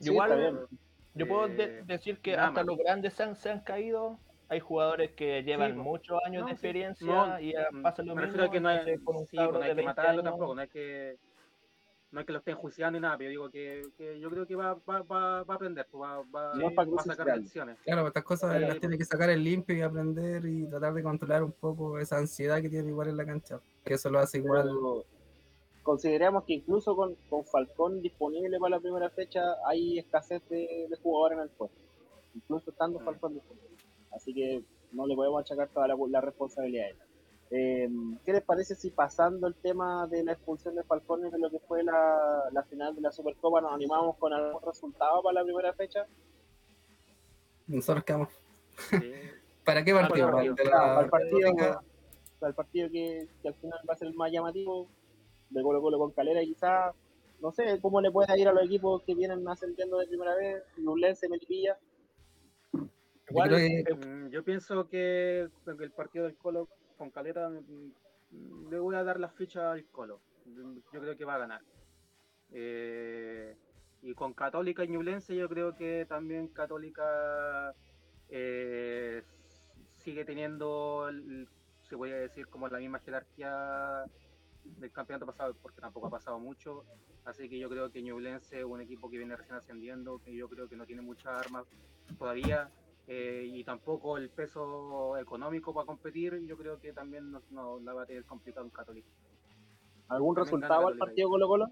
Sí, Igual. Yo puedo de- Eh, decir que hasta más. los grandes se han, se han caído. Hay jugadores que llevan muchos años No, de sí. experiencia No, y ya mm, pasa lo mismo. que no hay, con un sí, no hay que 20 matarlo años, tampoco, no hay que no es que lo estén juiciando ni nada, pero yo digo que, que yo creo que va, va, va, va a aprender, pues va, va, a sacar lecciones. Claro, estas cosas Sí, las tiene que sacar en limpio y aprender y tratar de controlar un poco esa ansiedad que tiene igual en la cancha. Que eso lo hace igual. Pero consideramos que incluso con, con Falcón disponible para la primera fecha hay escasez de, de jugadores en el puesto, incluso estando Mm. Falcón disponible. Así que no le podemos achacar toda la, la responsabilidad a él. Eh, ¿Qué les parece si pasando el tema de la expulsión de Falcón y de lo que fue la, la final de la Supercopa nos animamos con algún resultado para la primera fecha? Nosotros quedamos. Sí. ¿Para qué partido? para el ¿Para el de Ah, la para el partido, Católica? para el partido que, que al final va a ser el más llamativo, de Colo Colo con Calera, quizás, no sé cómo le puede ir a los equipos que vienen ascendiendo de primera vez, Lublense, Melipilla. Igual, que- eh, Mm, Yo pienso que el partido del Colo con Calera mm, le voy a dar la ficha al Colo. Yo creo que va a ganar. Eh, y con Católica y Ñublense yo creo que también Católica eh, sigue teniendo, el- se puede decir, como la misma jerarquía del campeonato pasado, porque tampoco ha pasado mucho. Así que yo creo que Ñublense es un equipo que viene recién ascendiendo, que yo creo que no tiene muchas armas todavía eh, y tampoco el peso económico para competir, yo creo que también no, no la va a tener complicado en Católica. ¿Algún También resultado al partido Colo Colo?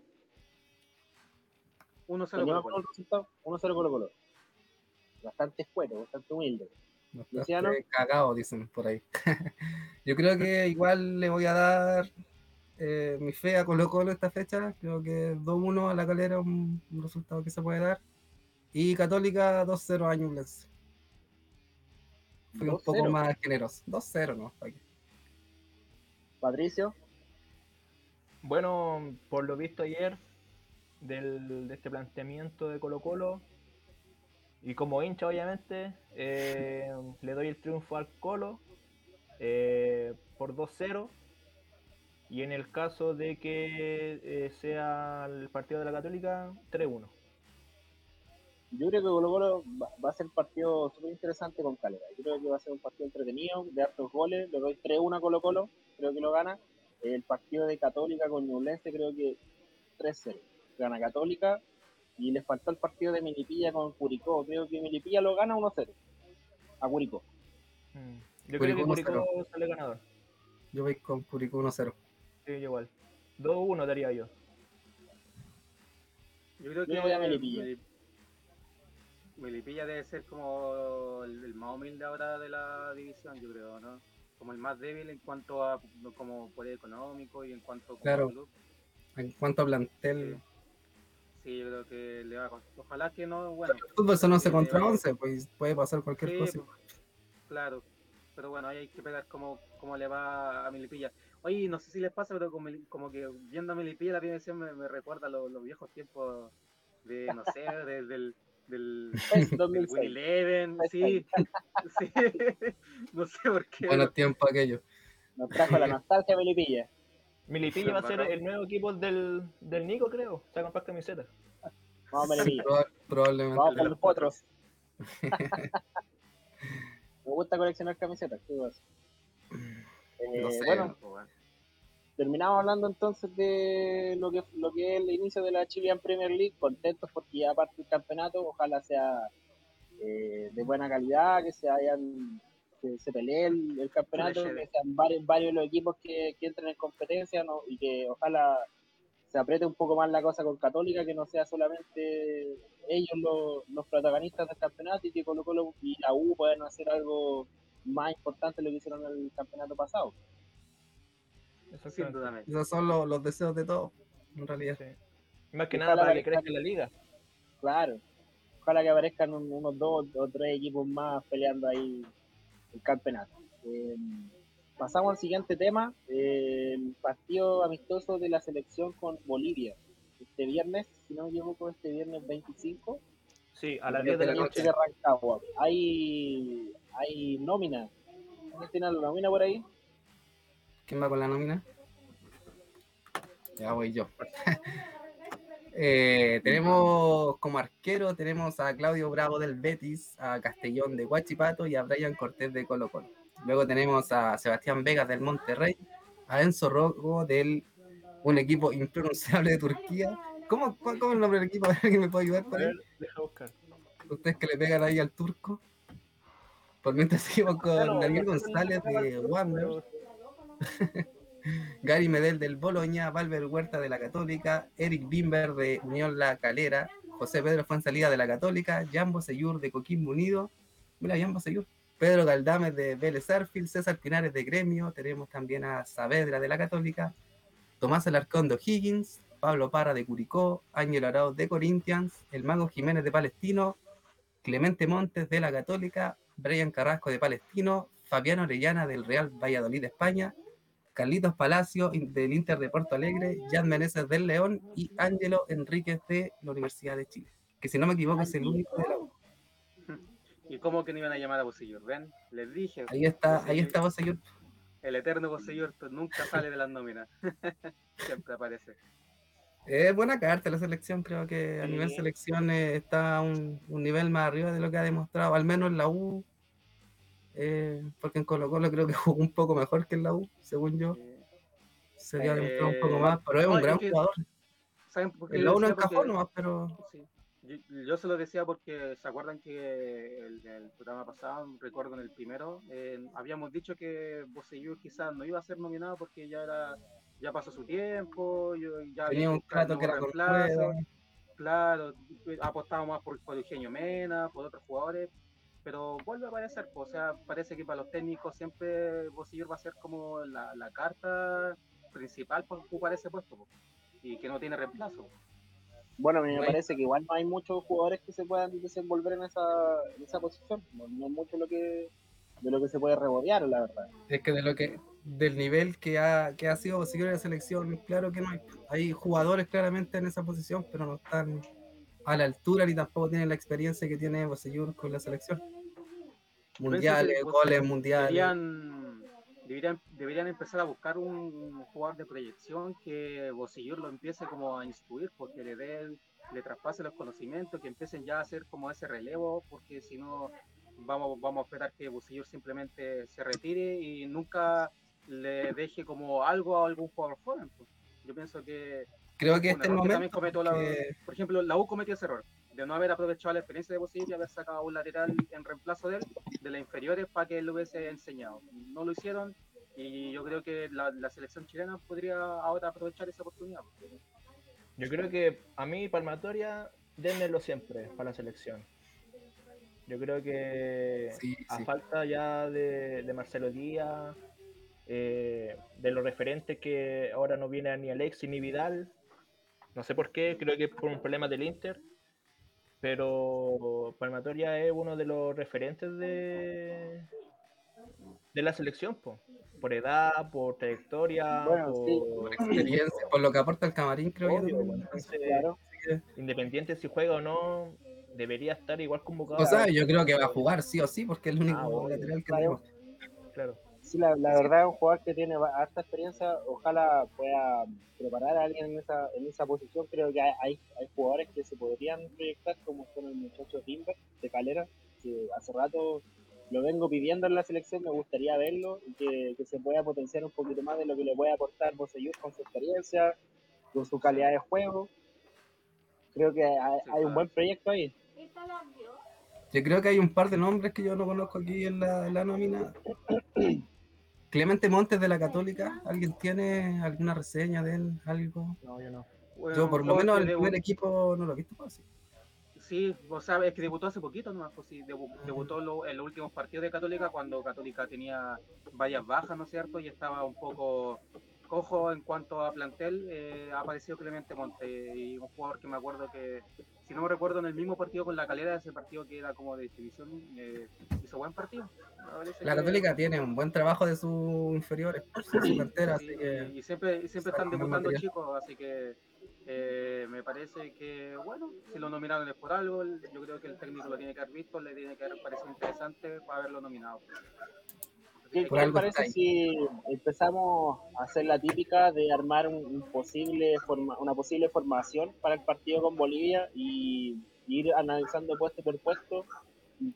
1-0 ¿Teníamos Colo-Colo. algún resultado? 1-0 Colo Colo. Bastante escueto, bastante humilde. Luciano. cagado, dicen por ahí. Yo creo que igual le voy a dar eh, mi fe a Colo Colo esta fecha. Creo que 2-1 a la calera, un, un resultado que se puede dar. Y Católica 2-0 a Ñublense. Fui un poco 2-0. más generoso. 2-0, ¿no? Patricio, Bueno, por lo visto ayer del, de este planteamiento de Colo Colo, y como hincha obviamente, eh, le doy el triunfo al Colo, eh, por 2-0. Y en el caso de que eh, sea el partido de la Católica, 3-1. Yo creo que Colo Colo va, va a ser un partido súper interesante con Calera. Yo creo que va a ser un partido entretenido, de hartos goles. Le doy 3-1 a Colo Colo, creo que lo gana. El partido de Católica con Ñublense creo que 3-0. Gana Católica. Y le faltó el partido de Milipilla con Curicó. Creo que Milipilla lo gana 1-0 a Curicó. Mm. Yo creo Curicó que 1-0. Curicó sale ganador. Yo voy con Curicó 1-0. Sí, yo igual. 2-1 daría yo. Yo creo Yo que voy a Melipilla. Meli- Melipilla debe ser como el, el más humilde ahora de la división, yo creo, ¿no? Como el más débil en cuanto a como poder económico y en cuanto como Claro. club. En cuanto a plantel, Sí, yo creo que le va a costar. Ojalá que no, bueno, el fútbol son 11 Sí, contra va. 11, pues puede pasar cualquier Sí, cosa. pues, claro. Pero bueno, ahí hay que pegar cómo, cómo le va a Melipilla. Oye, no sé si les pasa, pero como, como que viendo a Melipilla la primera me, me recuerda los, los viejos tiempos de, no sé, de- del, del, del 2006. Win Eleven, sí, sí, no sé por qué. Buenos tiempos aquellos. Nos trajo la nostalgia Melipilla. Milipilla va a ser el nuevo equipo del, del Nico, creo. Se va a comprar camiseta. Vamos Melipilla. Proba- probablemente. Vamos con los potros. Me gusta coleccionar camisetas. ¿qué vas? Eh, No sé. Bueno, bueno. Terminamos hablando entonces de lo que lo que es el inicio de la Chilean Premier League, contentos porque ya parte el campeonato, ojalá sea eh, de buena calidad, que se hayan que se pelee el, el campeonato, Que sean varios, varios los equipos que, que entren en competencia ¿no? y que ojalá se apriete un poco más la cosa con Católica, que no sea solamente ellos los, los protagonistas del campeonato y que Colo Colo y la U puedan hacer algo más importante de lo que hicieron en el campeonato pasado. Sin duda. Esos son los, los deseos de todos, en realidad. Sí. Más que Ojalá nada para que crezca la liga. Claro. Ojalá que aparezcan un- unos dos o tres equipos más peleando ahí el campeonato. Eh, pasamos al siguiente tema, eh, el partido amistoso de la selección con Bolivia. Este viernes, si no me equivoco, este viernes 25, Sí, a las Diez 10 de la noche. Chile Rancagua. Hay, hay nómina. ¿Quién tiene la nómina por ahí? ¿Quién va con la nómina? Ya voy yo. Eh, tenemos como arquero, tenemos a Claudio Bravo del Betis, a Castellón de Huachipato y a Brian Cortés de Colo Colo. Luego tenemos a Sebastián Vegas del Monterrey, a Enzo Rogo del un equipo impronunciable de Turquía. ¿Cómo, cuál- cómo es el nombre del equipo? ¿Alguien me puede ayudar A ahí? ver, deja buscar. Ustedes que le pegan ahí al turco. Por mientras seguimos con Daniel González de pero- Gary Medel del Boloña, Valver Huerta de la Católica, Eric Bimber de Unión La Calera, José Pedro Fuensalida de la Católica, Jambo Seyur de Coquimbo Unido, mira Jambo Seyur, Pedro Galdames de Vélez Arfield, César Pinares de Gremio, tenemos también a Saavedra de la Católica, Tomás Alarcón de O'Higgins, Pablo Parra de Curicó, Ángel Arauz de Corinthians, el Mago Jiménez de Palestino, Clemente Montes de la Católica, Brian Carrasco de Palestino, Fabiano Orellana del Real Valladolid de España, Carlitos Palacio del Inter de Porto Alegre, Jan Meneses del León y Ángelo Enríquez de la Universidad de Chile. Que si no me equivoco es el único de la U. ¿Y cómo que no iban a llamar a Bocellur? ¿Ven? Les dije. Ahí está, ahí Bocellur- está vos, señor. El eterno Bocellur nunca sale de las nóminas. Siempre aparece. Es buena carta la selección, creo que a Sí. nivel selección eh, está un, un nivel más arriba de lo que ha demostrado, al menos en la U. eh, porque en Colo Colo creo que jugó un poco mejor que en la U, según yo. Eh, Se había demostrado un poco Eh, más, pero es no, un gran que- jugador. ¿Saben por qué En la U no encajó nomás, pero Sí. Yo, yo se lo decía porque se acuerdan que el, el programa pasado, recuerdo en el primero, eh, habíamos dicho que Bocellur quizás no iba a ser nominado porque ya era ya pasó su tiempo, yo, ya tenía un trato que era con. Claro, apostamos más por, por Eugenio Mena, por otros jugadores, pero vuelve a aparecer, pues, o sea, parece que para los técnicos siempre Bocellur va a ser como la, la carta principal para ocupar ese puesto, pues, y que no tiene reemplazo. Bueno, a mí me Bueno. parece que igual no hay muchos jugadores que se puedan desenvolver en esa, en esa posición. No, no es mucho lo que, de lo que se puede rebodear, la verdad. Es que de lo que del nivel que ha, que ha sido Bocellur en la selección, claro que no hay. Hay jugadores claramente en esa posición, pero no están a la altura ni tampoco tienen la experiencia que tiene Bocellur con la selección. Mundiales, goles mundiales. Deberían, deberían, deberían empezar a buscar un jugador de proyección que Bosillur lo empiece como a instruir, porque le dé, le traspase los conocimientos, que empiecen ya a hacer como ese relevo, porque si no vamos, vamos a esperar que Bosillur simplemente se retire y nunca le deje como algo a algún jugador joven. pues. Yo pienso que Creo que este que momento. cometió la- que- por ejemplo, la U cometió ese error de no haber aprovechado la experiencia de Bosillur y haber sacado un lateral en reemplazo de él, de las inferiores, para que él lo hubiese enseñado. No lo hicieron y yo creo que la, la selección chilena podría ahora aprovechar esa oportunidad. Yo creo que a mí, Palmatoria, denmelo siempre para la selección. Yo creo que Sí, a sí. falta ya de, de Marcelo Díaz, eh, de los referentes que ahora no viene ni Alexis ni Vidal, no sé por qué, creo que es por un problema del Inter, pero Palmatoria es uno de los referentes de, de la selección, po. por edad, por trayectoria, Bueno, sí. por... experiencia, por lo que aporta el camarín, creo yo. Entonces, Claro. independiente si juega o no, debería estar igual convocado. O sea, yo creo que va a jugar sí o sí, porque es el único Ah, obvio. lateral que Claro. tenemos. claro. Sí, la, verdad es un jugador que tiene harta experiencia. Ojalá pueda preparar a alguien en esa, en esa posición. Creo que hay, hay, jugadores que se podrían proyectar, como son el muchacho Timber de Calera, que hace rato lo vengo pidiendo en la selección. Me gustaría verlo y que, que se pueda potenciar un poquito más de lo que le puede aportar Bosellur con su experiencia, con su calidad de juego. Creo que hay, hay un buen proyecto ahí. Yo creo que hay un par de nombres que yo no conozco aquí en la, en la nómina. Clemente Montes de la Católica, ¿alguien tiene alguna reseña de él? ¿Algo? No, yo no. Bueno, Yo por lo menos el primer equipo no lo he visto pues, así. Sí, o sea, es que debutó hace poquito nomás, pues sí, debu- debutó lo- en los últimos partidos de Católica cuando Católica tenía varias bajas, ¿no es cierto? Y estaba un poco cojo en cuanto a plantel, eh, ha aparecido Clemente Monte y un jugador que me acuerdo que, si no me recuerdo, en el mismo partido con la calera, ese partido que era como de distribución, eh, hizo buen partido. La que- Católica tiene un buen trabajo de sus inferiores, su cantera, Sí, así que y siempre, y siempre saca están debutando chicos, así que eh, me parece que, bueno, si lo nominaron es por algo, yo creo que el técnico lo tiene que haber visto, le tiene que haber parecido interesante para haberlo nominado. ¿Qué, qué parece si empezamos a hacer la típica de armar un, un posible forma, una posible formación para el partido con Bolivia y, y ir analizando puesto por puesto, un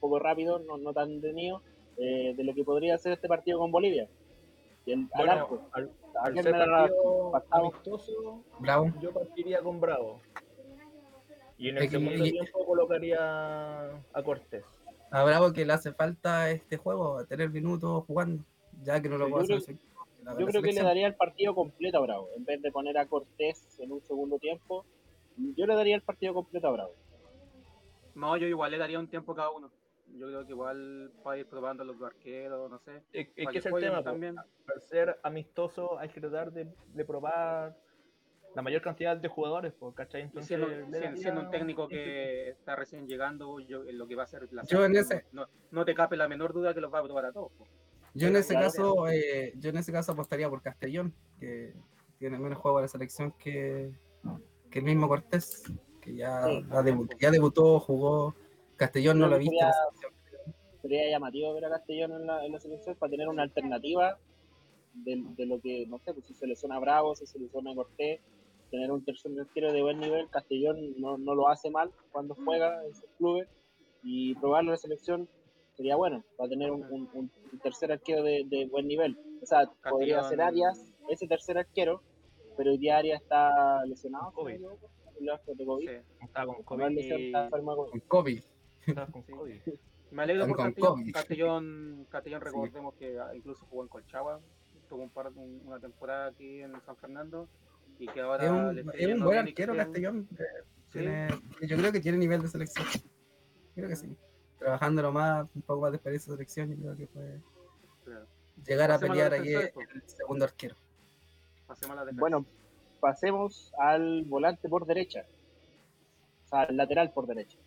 poco rápido, no, no tan detenido, eh, de lo que podría ser este partido con Bolivia? Y el, al Bueno, arco. al, ¿A al quién ser partido amistoso, bravo. yo partiría con Bravo. Y en el segundo y- tiempo colocaría a Cortés. A Bravo que le hace falta este juego, tener minutos jugando, ya que no lo yo hacer. la Yo creo que le daría el partido completo a Bravo, en vez de poner a Cortés en un segundo tiempo. Yo le daría el partido completo a Bravo. No, yo igual le daría un tiempo a cada uno. Yo creo que igual para ir probando los arqueros, no sé. Es, es para que es el tema, también. al ser amistoso hay que tratar de, de probar la mayor cantidad de jugadores, ¿cachai? Entonces, siendo, le sien- daría siendo un técnico tiempito. que está recién llegando, yo, en lo que va a ser la Yo en selección, ese- no, no te cape la menor duda que los va a probar a todos. po. Yo en ese claro, caso, eh, yo en ese caso apostaría por Castellón, que tiene menos juego de la selección que, que el mismo Cortés, que ya, Sí. ha debu- ya debutó, jugó. Castellón no Yo lo he visto. en la sería- selección. sería llamativo ver a Castellón en la, en la selección para tener una alternativa de, de lo que, no sé, pues si se lesiona Bravo, si se lesiona Cortés, tener un tercer delantero de buen nivel. Castellón no, no lo hace mal cuando juega en sus clubes y probarlo en la selección sería bueno para tener un, un- un- un tercer arquero de, de buen nivel. O sea, podría ser Arias, ese tercer arquero, pero hoy día Arias está lesionado. COVID. de COVID. Sí. Estaba con Con COVID. Con con. COVID. Me alegro por con Castellón. COVID. Castellón, Castellón recordemos que ah, incluso jugó en Colchagua, tuvo un par, un- una temporada aquí en San Fernando y que ahora Es le un, es un buen arquero que- Castellón. eh, Sí, tiene- yo creo que tiene nivel de selección. Creo que sí. Trabajándolo más, un poco más de experiencia de selección, yo creo que puede claro. llegar a Pasemos a los pelear aquí defensores, el segundo arquero. Pasemos a la. Bueno, pasemos al volante por derecha. O sea, al lateral por derecha.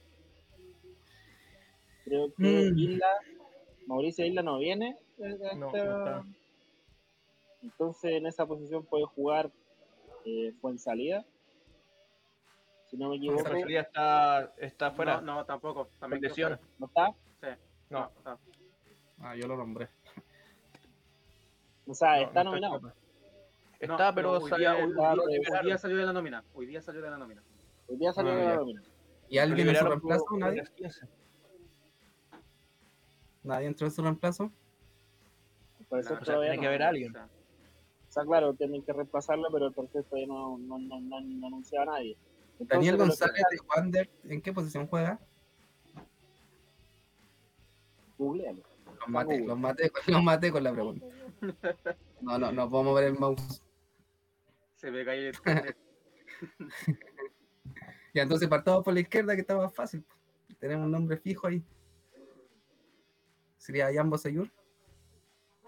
Creo que Mm. Isla, Mauricio Isla no viene. eh, No, no está. Entonces en esa posición puede jugar eh, Fuensalida. Si no me equivoco. Esa salida está, está fuera. No, no, tampoco. También fuera. ¿No está? Sí. No. está. Ah, yo lo nombré. O sea, No, está no nominado. No, Está, pero hoy, día, salió- hoy- hoy Ah, hoy día salió de la nómina. Hoy día salió de la nómina. Hoy día salió Ah, de la nómina. ¿Y alguien en su reemplazo? por ¿Nadie? las 15. ¿Nadie entró en su reemplazo? Por eso No, o sea, todavía tiene no. que haber alguien. O sea, O sea, claro, tienen que reemplazarlo, pero el proceso todavía no, no, no, no, no anunciaba a nadie. Entonces, Daniel lo que González de Wander, ¿en qué posición juega? googlealo. Los maté, los maté, los maté con la pregunta. No, no, no podemos ver el mouse. se ve que ahí Ya entonces partamos por la izquierda que está más fácil. Tenemos un nombre fijo ahí. Sería Jambo Sayur.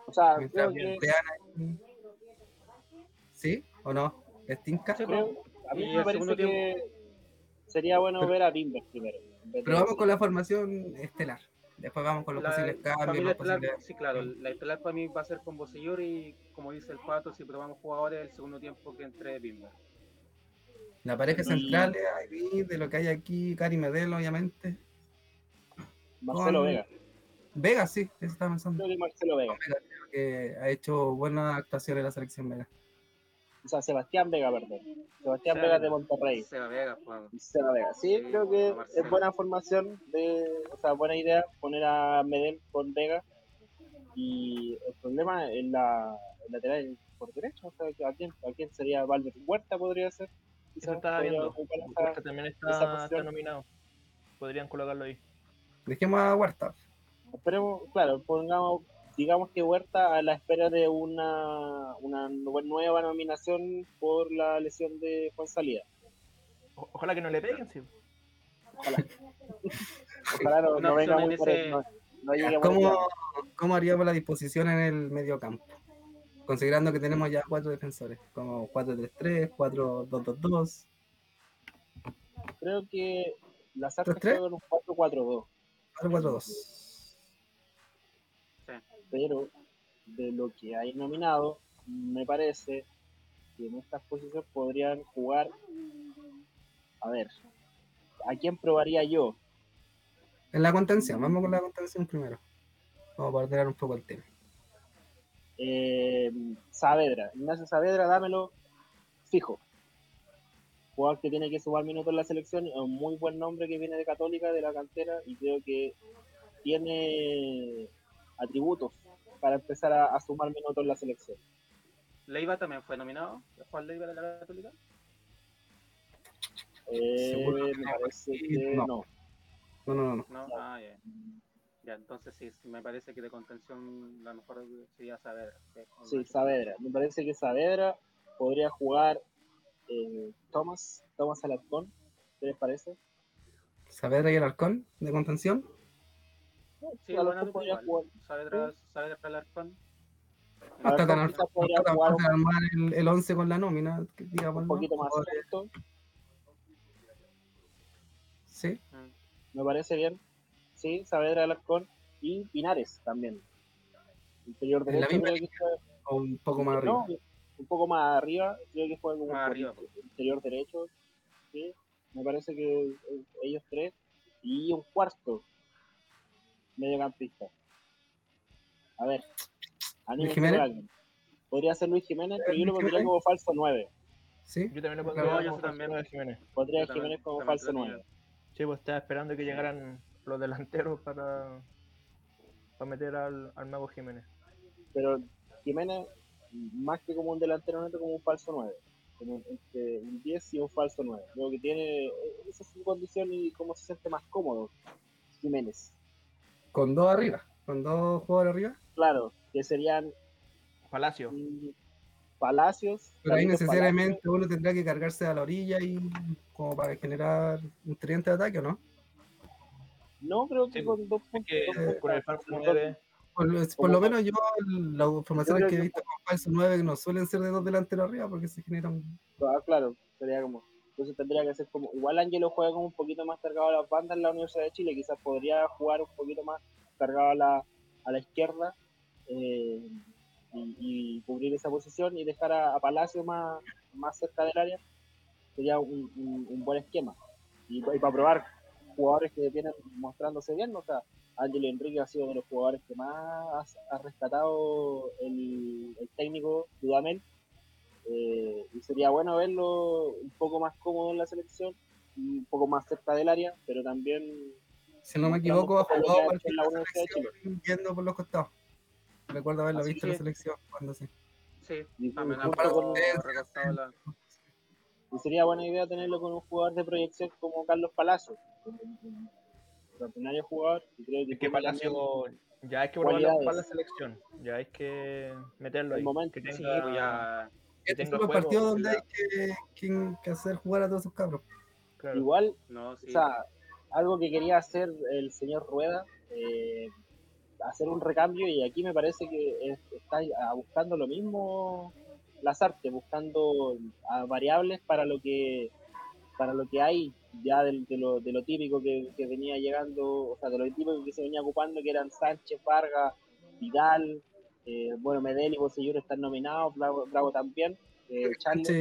O sea, Mientras creo que. ¿Sí o no? ¿Es Tinka? Sí, creo- a mí me parece que sería bueno Pero- ver a Timber primero. de Pero vamos con la formación estelar. Después vamos con los La posibles cambios. familia Los estelar, posibles... sí, claro, la estelar para mí va a ser con Bosellur y como dice el Pato, si probamos jugadores, el segundo tiempo que entre Bimber. La pareja central ahí, de lo que hay aquí, Cari Medel, obviamente. Marcelo con- Vega. Vega, sí, eso estaba pensando. Creo que Marcelo Vega. Que ha hecho buenas actuaciones en la selección Vega. O sea, Sebastián Vega, perdón. Sebastián Seba Vega de Monterrey. Seba Vega, pues, Seba Vega. Sí, Sí, creo que Marcelo. es buena formación, de, o sea, buena idea poner a Medel con Vega. Y el problema en la en lateral por derecho, o sea, ¿a quién, a quién sería Valver Huerta podría ser? Eso Quizás estaba viendo. Huerta también está, está posición. nominado. Podrían colocarlo ahí. Dejemos a Huerta. Esperemos, claro, pongamos, digamos que Huerta a la espera de una, una nu- nueva nominación por la lesión de Juan Salida. O- ojalá que no le peguen, sí. Ojalá. Ojalá no, no venga muy ese- no, no ¿Cómo. ¿Cómo haríamos la disposición en el medio campo? Considerando que tenemos ya cuatro defensores, como 4-3-3, 4-2-2-2. Creo que la Sarta ¿Tres, tres? juega en un 4-4-2, 4-4-2. Pero de lo que hay nominado, me parece que en estas posiciones podrían jugar. A ver, ¿a quién probaría yo? En la contención, vamos con la contención primero. Vamos a ordenar un poco el tema. Eh, Saavedra, Ignacio Saavedra, dámelo fijo. Jugador que tiene que sumar minutos en la selección, es un muy buen nombre que viene de Católica, de la cantera, y creo que tiene atributos para empezar a, a sumar minutos en la selección. Leiva también fue nominado. Juan Leiva de la Católica. Eh, Seguro que me no, parece sí, que no. no. No, no, no. no. No, ah, ya. Ya, entonces sí, sí, me parece que de contención la mejor sería saber. Sí, Saavedra. Me parece que Saavedra podría jugar eh, Thomas, Thomas Alarcón, ¿qué les parece? Saavedra y el Arcón de contención. Sí, buena dupla podría jugar. Saavedra, Saavedra Alarcón. No está tan, no armar el, el 11 con la nómina, digamos. un ¿no? poquito más Jugadores- alto. Sí, Mm. me parece bien. Sí, Saavedra Alarcón y Pinares también. Interior En la derecho, misma creo que o un poco más arriba. no, un poco más arriba, creo que juega como Más arriba. interior derecho. Sí, me parece que eh, ellos tres. Y un cuarto mediocampista. A ver, anímense. Podría ser Luis Jiménez, pero yo lo pondría como falso 9. Sí, Yo también lo No, pondría yo como también. falso Jiménez. Podría Yo Jiménez como también falso lo 9. Sí, pues estaba esperando que llegaran los delanteros para, para meter al, al Mago Jiménez. Pero Jiménez, más que como un delantero neto, como un falso 9. Como un- entre un 10 y un falso 9. Creo que tiene eh, esa es su condición y cómo se siente más cómodo Jiménez. Con dos arriba, con dos jugadores arriba. Claro, que serían Palacio. mm, Palacios. Pero ahí necesariamente uno tendrá que cargarse a la orilla y como para generar un tridente de ataque, ¿o no? No, creo que Sí, con dos puntos. con el falso nueve, Por, lo- por menos yo, las formaciones que he visto con falso 9 no suelen ser de dos delanteros arriba porque se generan. Ah, claro, sería como. Entonces tendría que ser como. Igual Angelo juega como un poquito más cargado a las bandas en la Universidad de Chile. Quizás podría jugar un poquito más cargado a la, a la izquierda eh, y, cubrir esa posición y dejar a, a Palacio más, más cerca del área. Sería un, un- buen esquema. Y, para probar jugadores que vienen mostrándose bien, o sea, Ángel Enrique ha sido uno de los jugadores que más ha, rescatado el, técnico Dudamel. Eh, y sería bueno verlo un poco más cómodo en la selección, un poco más cerca del área, pero también. Si no me equivoco, ha jugado por la Universidad de Chile. Yendo por los costados. Recuerdo haberlo visto en la selección cuando sí. Sí, ha la... Y sería buena idea tenerlo con un jugador de proyección como Carlos Palacio. Extraordinario jugador. Y creo que, es que Palacio ya hay que probarlo para la selección. Ya hay que meterlo ahí. Momento, que tenga, sí, pues ya... Este es un partido donde hay que, que, hacer jugar a todos sus cabros. Igual, o sea, algo que quería hacer el señor Rueda, eh, hacer un recambio y aquí me parece que está buscando lo mismo las artes, buscando variables para lo que para lo que hay ya de, lo, de lo, típico que, venía llegando, o sea, de lo típico que se venía ocupando, que eran Sánchez, Vargas, Vidal, eh, bueno, Medel y Bosellur están nominados, Bravo, también. Eh,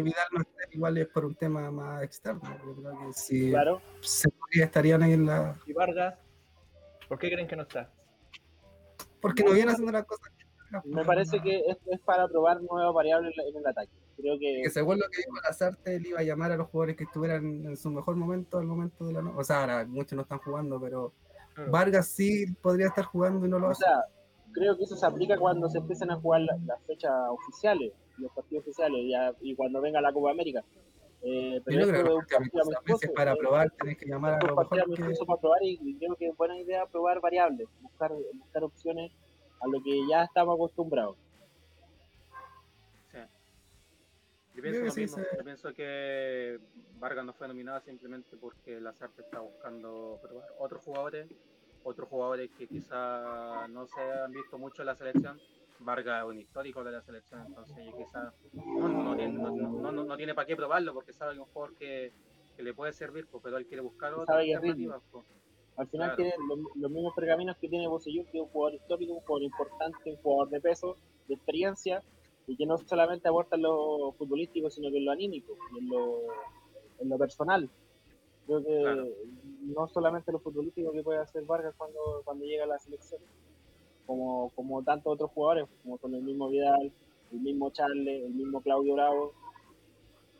Vidal no está igual es por un tema más externo, yo creo que sí, claro. se estarían ahí en la... ¿Y Vargas? ¿Por qué creen que no está? Porque no viene haciendo las cosas. Me parece que es, es para probar nuevas variables en el ataque. Creo que... que según lo que dijo Lazarte, él iba a llamar a los jugadores que estuvieran en su mejor momento al momento de la O sea, ahora muchos no están jugando, pero Vargas sí podría estar jugando y no lo o sea, creo que eso se aplica cuando se empiezan a jugar las, fechas oficiales, los partidos oficiales, y cuando venga la Copa América. Eh, pero creo que para probar tenés que llamar a los mejor que... para probar y, creo que es buena idea probar variables, buscar, buscar opciones a lo que ya estamos acostumbrados. Sí. Yo pienso, lo mismo. Yo pienso que Vargas no fue nominada simplemente porque la SARP está buscando probar otros jugadores, otros jugadores que quizá no se han visto mucho en la selección. Vargas es un histórico de la selección, entonces quizá no, no, tiene, no, no, tiene para qué probarlo porque sabe que un jugador que, que le puede servir, pues, pero él quiere buscar otras alternativas. Pues. Al final tiene los, mismos pergaminos que tiene Bosellur, que es un jugador histórico, un jugador importante, un jugador de peso, de experiencia, y que no solamente aporta en lo futbolístico, sino que en lo anímico, en lo, en lo personal. Creo que no solamente lo futbolístico que puede hacer Vargas cuando, cuando llega a la selección, como, como tantos otros jugadores, como con el mismo Vidal, el mismo Charles, el mismo Claudio Bravo.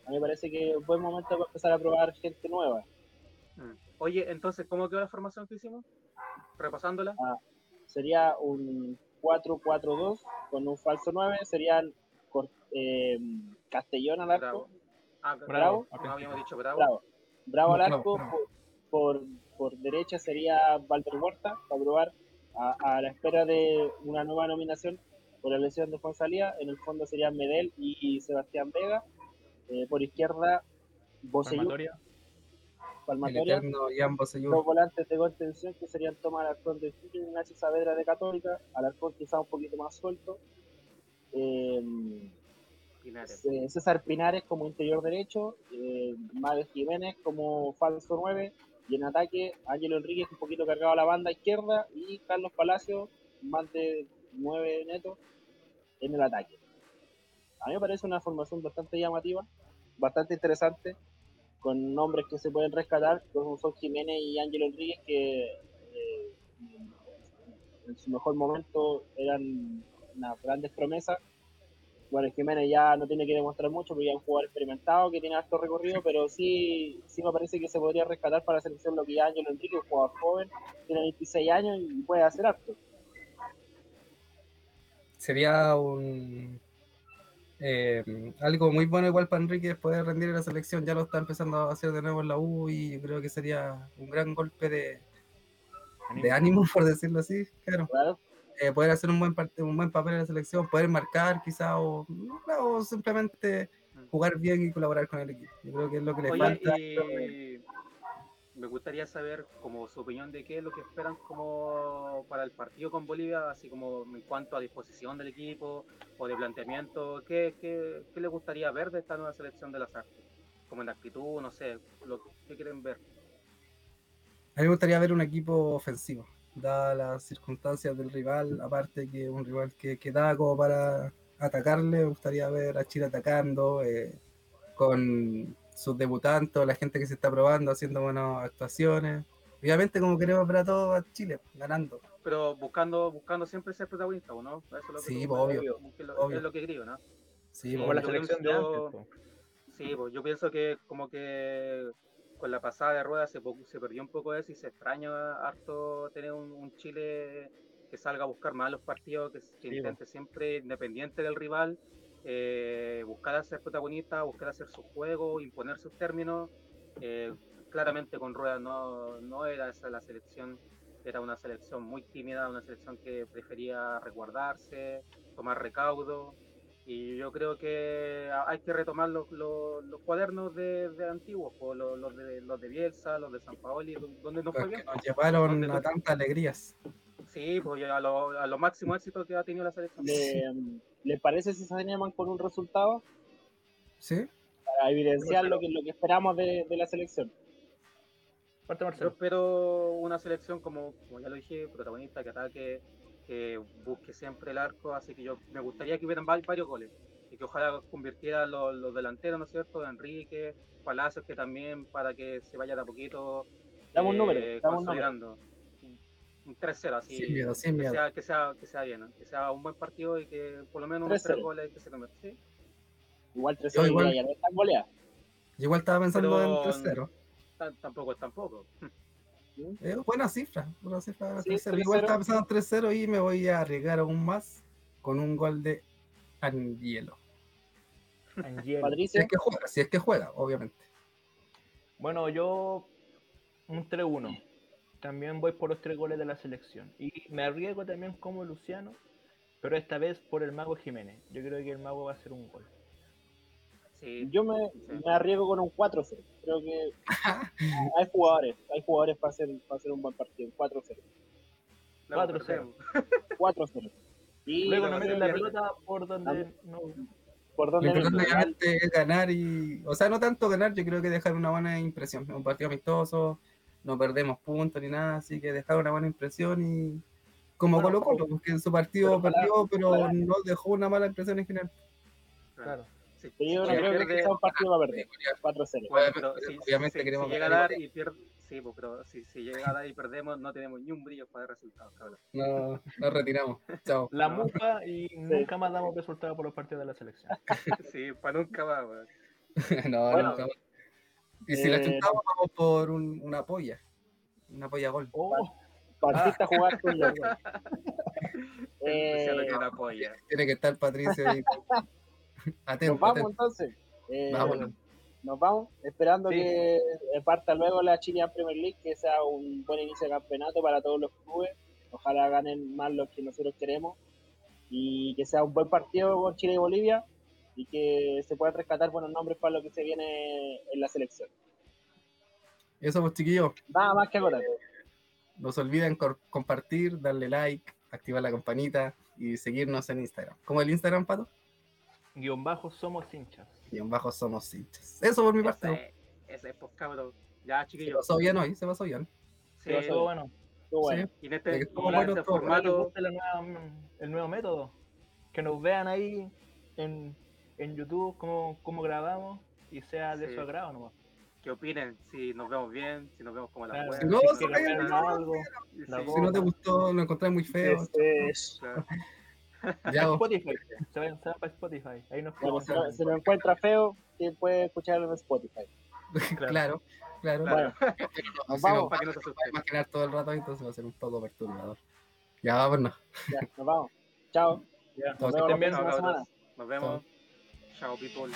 A mí me parece que es un buen momento para empezar a probar gente nueva. Mm. Oye, entonces, ¿cómo quedó la formación que hicimos? Repasándola. Ah, sería un 4-4-2 con un falso 9. Serían eh, Castellón al arco. Ah, bravo. No habíamos dicho bravo. Bravo, bravo al arco. Por, por, derecha sería Walter Huerta, para probar a, la espera de una nueva nominación por la lesión de Fonsalía. En el fondo serían Medel y Sebastián Vega. Eh, por izquierda, Bosellú. Palmatoria, dos volantes de contención que serían Tomás Alarcón de y Ignacio Saavedra de Católica, Alarcón quizá un poquito más suelto, eh, eh, César Pinares como interior derecho, eh, Jiménez como falso 9, y en ataque Ángelo Enríquez un poquito cargado a la banda izquierda y Carlos Palacio más de 9 netos en el ataque. A mí me parece una formación bastante llamativa, bastante interesante con nombres que se pueden rescatar, como son Jiménez y Ángel Enríquez, que eh, en su mejor momento eran unas grandes promesas. Bueno, Jiménez ya no tiene que demostrar mucho porque ya es un jugador experimentado que tiene alto recorrido, pero sí, sí me parece que se podría rescatar para la selección lo que ya Ángel Enrique, un jugador joven, tiene 26 años y puede hacer alto. Sería un, eh, algo muy bueno igual para Enrique es poder rendir en la selección, ya lo está empezando a hacer de nuevo en la U y yo creo que sería un gran golpe de, de ánimo, por decirlo así, claro. Eh, poder hacer un buen, un buen papel en la selección, poder marcar quizá o, simplemente jugar bien y colaborar con el equipo. Yo creo que es lo que le falta me gustaría saber como su opinión de qué es lo que esperan como para el partido con Bolivia, así como en cuanto a disposición del equipo o de planteamiento, ¿qué, qué, qué le gustaría ver de esta nueva selección de las artes? Como en actitud, no sé, lo que quieren ver. A mí me gustaría ver un equipo ofensivo, dadas las circunstancias del rival, aparte que un rival que, que da como para atacarle, me gustaría ver a Chile atacando, eh, con sus debutantes, la gente que se está probando, haciendo buenas actuaciones. Obviamente, como queremos ver a todos a Chile, ganando. pero buscando, buscando siempre ser protagonista, ¿o ¿no? Eso es lo que Sí, pues, obvio, que lo- obvio. Es lo que creo, ¿no? Sí, Sí, Como pues, la yo selección de antes. Sí, pues yo pienso que como que con la pasada de ruedas se, perdió un poco eso y se extraña harto tener un, un Chile que salga a buscar más los partidos, que, que Sí, intente siempre, independiente del rival, eh, buscar ser protagonista, buscar hacer su juego, imponer sus términos. Eh, claramente con ruedas no, no era esa la selección, era una selección muy tímida, una selección que prefería resguardarse, tomar recaudo. Y yo creo que hay que retomar los, los, los cuadernos de, de antiguos, los, los de, los de Bielsa, los de San Paoli, donde nos fue los bien. que nos llevaron ¿Dónde a tantas alegrías. Sí, pues a lo, a lo máximo éxito que ha tenido la selección. ¿Le, ¿les parece si se animan con un resultado ¿Sí? para evidenciar lo que, lo que esperamos de, de la selección? Parte Yo espero una selección, como, como ya lo dije, protagonista, que ataque, que busque siempre el arco, así que yo me gustaría que hubieran va- varios goles y que ojalá convirtiera los, los delanteros, ¿no es cierto? Enrique, Palacios, que también para que se vaya de a poquito Dame un eh, número, dame un número. consolidando. Un 3-0, así. Sin miedo, sin que sea, que, sea, que sea bien, ¿no? que sea un buen partido y que por lo menos unos 3-0. tres goles que se conviertan. ¿sí? Igual 3 Yo igual- ya no. Yo igual estaba pensando Pero- en 3-0. Tan- tampoco es tampoco. Eh, buena cifra, buena cifra. Sí, 3-0. Igual 3-0. estaba pensando en 3-0 y me voy a arriesgar aún más con un gol de Angielo. Angel. Si es que juega, si es que juega, obviamente. Bueno, yo un 3-1. También voy por los tres goles de la selección. Y me arriesgo también como Luciano, pero esta vez por el Mago Jiménez. Yo creo que el Mago va a hacer un gol. Sí, yo me, me arriesgo con un 4-0. Creo que hay jugadores, hay jugadores para hacer, para hacer un buen partido. 4-0. no, 4-0. perdemos. 4-0. Y Luego no, nos sí, meten la pelota por donde no. por Lo donde importante venga. obviamente es ganar y. O sea, no tanto ganar, yo creo que dejar una buena impresión. Es un partido amistoso, no perdemos puntos ni nada, así que dejar una buena impresión y. Como Bueno, Colo Colo, porque en su partido pero perdió, pero no dejó una mala impresión en general. Claro. Sí, yo no si creo que pierde- sea un partido para perder. 4-0. Bueno, pero Obviamente, si, obviamente si- queremos si llega a dar y pierde, sí, pues, pero si, si llega a dar y perdemos, no tenemos ni un brillo para el resultado, cabrón. No, nos retiramos. Chao. La mufa y nunca más damos resultados por los partidos de la selección. Sí, para nunca más, weón. no, Bueno, nunca más. Y si la eh, chuntamos, vamos por un, una polla. Una polla gol. Oh, Partiste a jugar con eh, que la polla. Tiene que estar Patricio ahí. Atento, Nos vamos atento. entonces. Eh, Vámonos. Nos vamos, esperando Sí. que parta luego la Chilean Premier League, que sea un buen inicio de campeonato para todos los clubes. Ojalá ganen más los que nosotros queremos y que sea un buen partido con Chile y Bolivia y que se puedan rescatar buenos nombres para lo que se viene en la selección. Eso pues chiquillos, Nada más que acotar. no se olviden compartir, darle like, activar la campanita y seguirnos en Instagram. ¿Cómo el Instagram, Pato? Guion bajo somos hinchas. En bajo somos hinchas. Eso por mi parte. Ese, ese es, pues, cabrón. Ya, Se chiquillos. pasó bien hoy, se pasó bien. Sí, Estuvo bueno. Estuvo bueno. Sí. y en este, bueno, este bueno. Formato, el nuevo método. Que nos vean ahí en, en YouTube cómo, cómo grabamos y sea de Sí. su agrado nomás. ¿qué opinen? Si nos vemos bien, si nos vemos como la Claro. Si no, si se no, algo, Sí, la sí, Si no te gustó, lo encontrás muy feo. Claro. Ya. Spotify. Se vayan, se van para Spotify. Ahí nos bueno, si, lo, encuentra feo, que puede escucharlo en Spotify. claro, claro. Claro. Bueno, Si nos vamos. Para que no se va a imaginar todo el rato, entonces va a ser un poco perturbador. Ya, vámonos. Ya, nos vamos. Chao. Ya, Nos vemos la próxima semana. Nos vemos. Chao, people.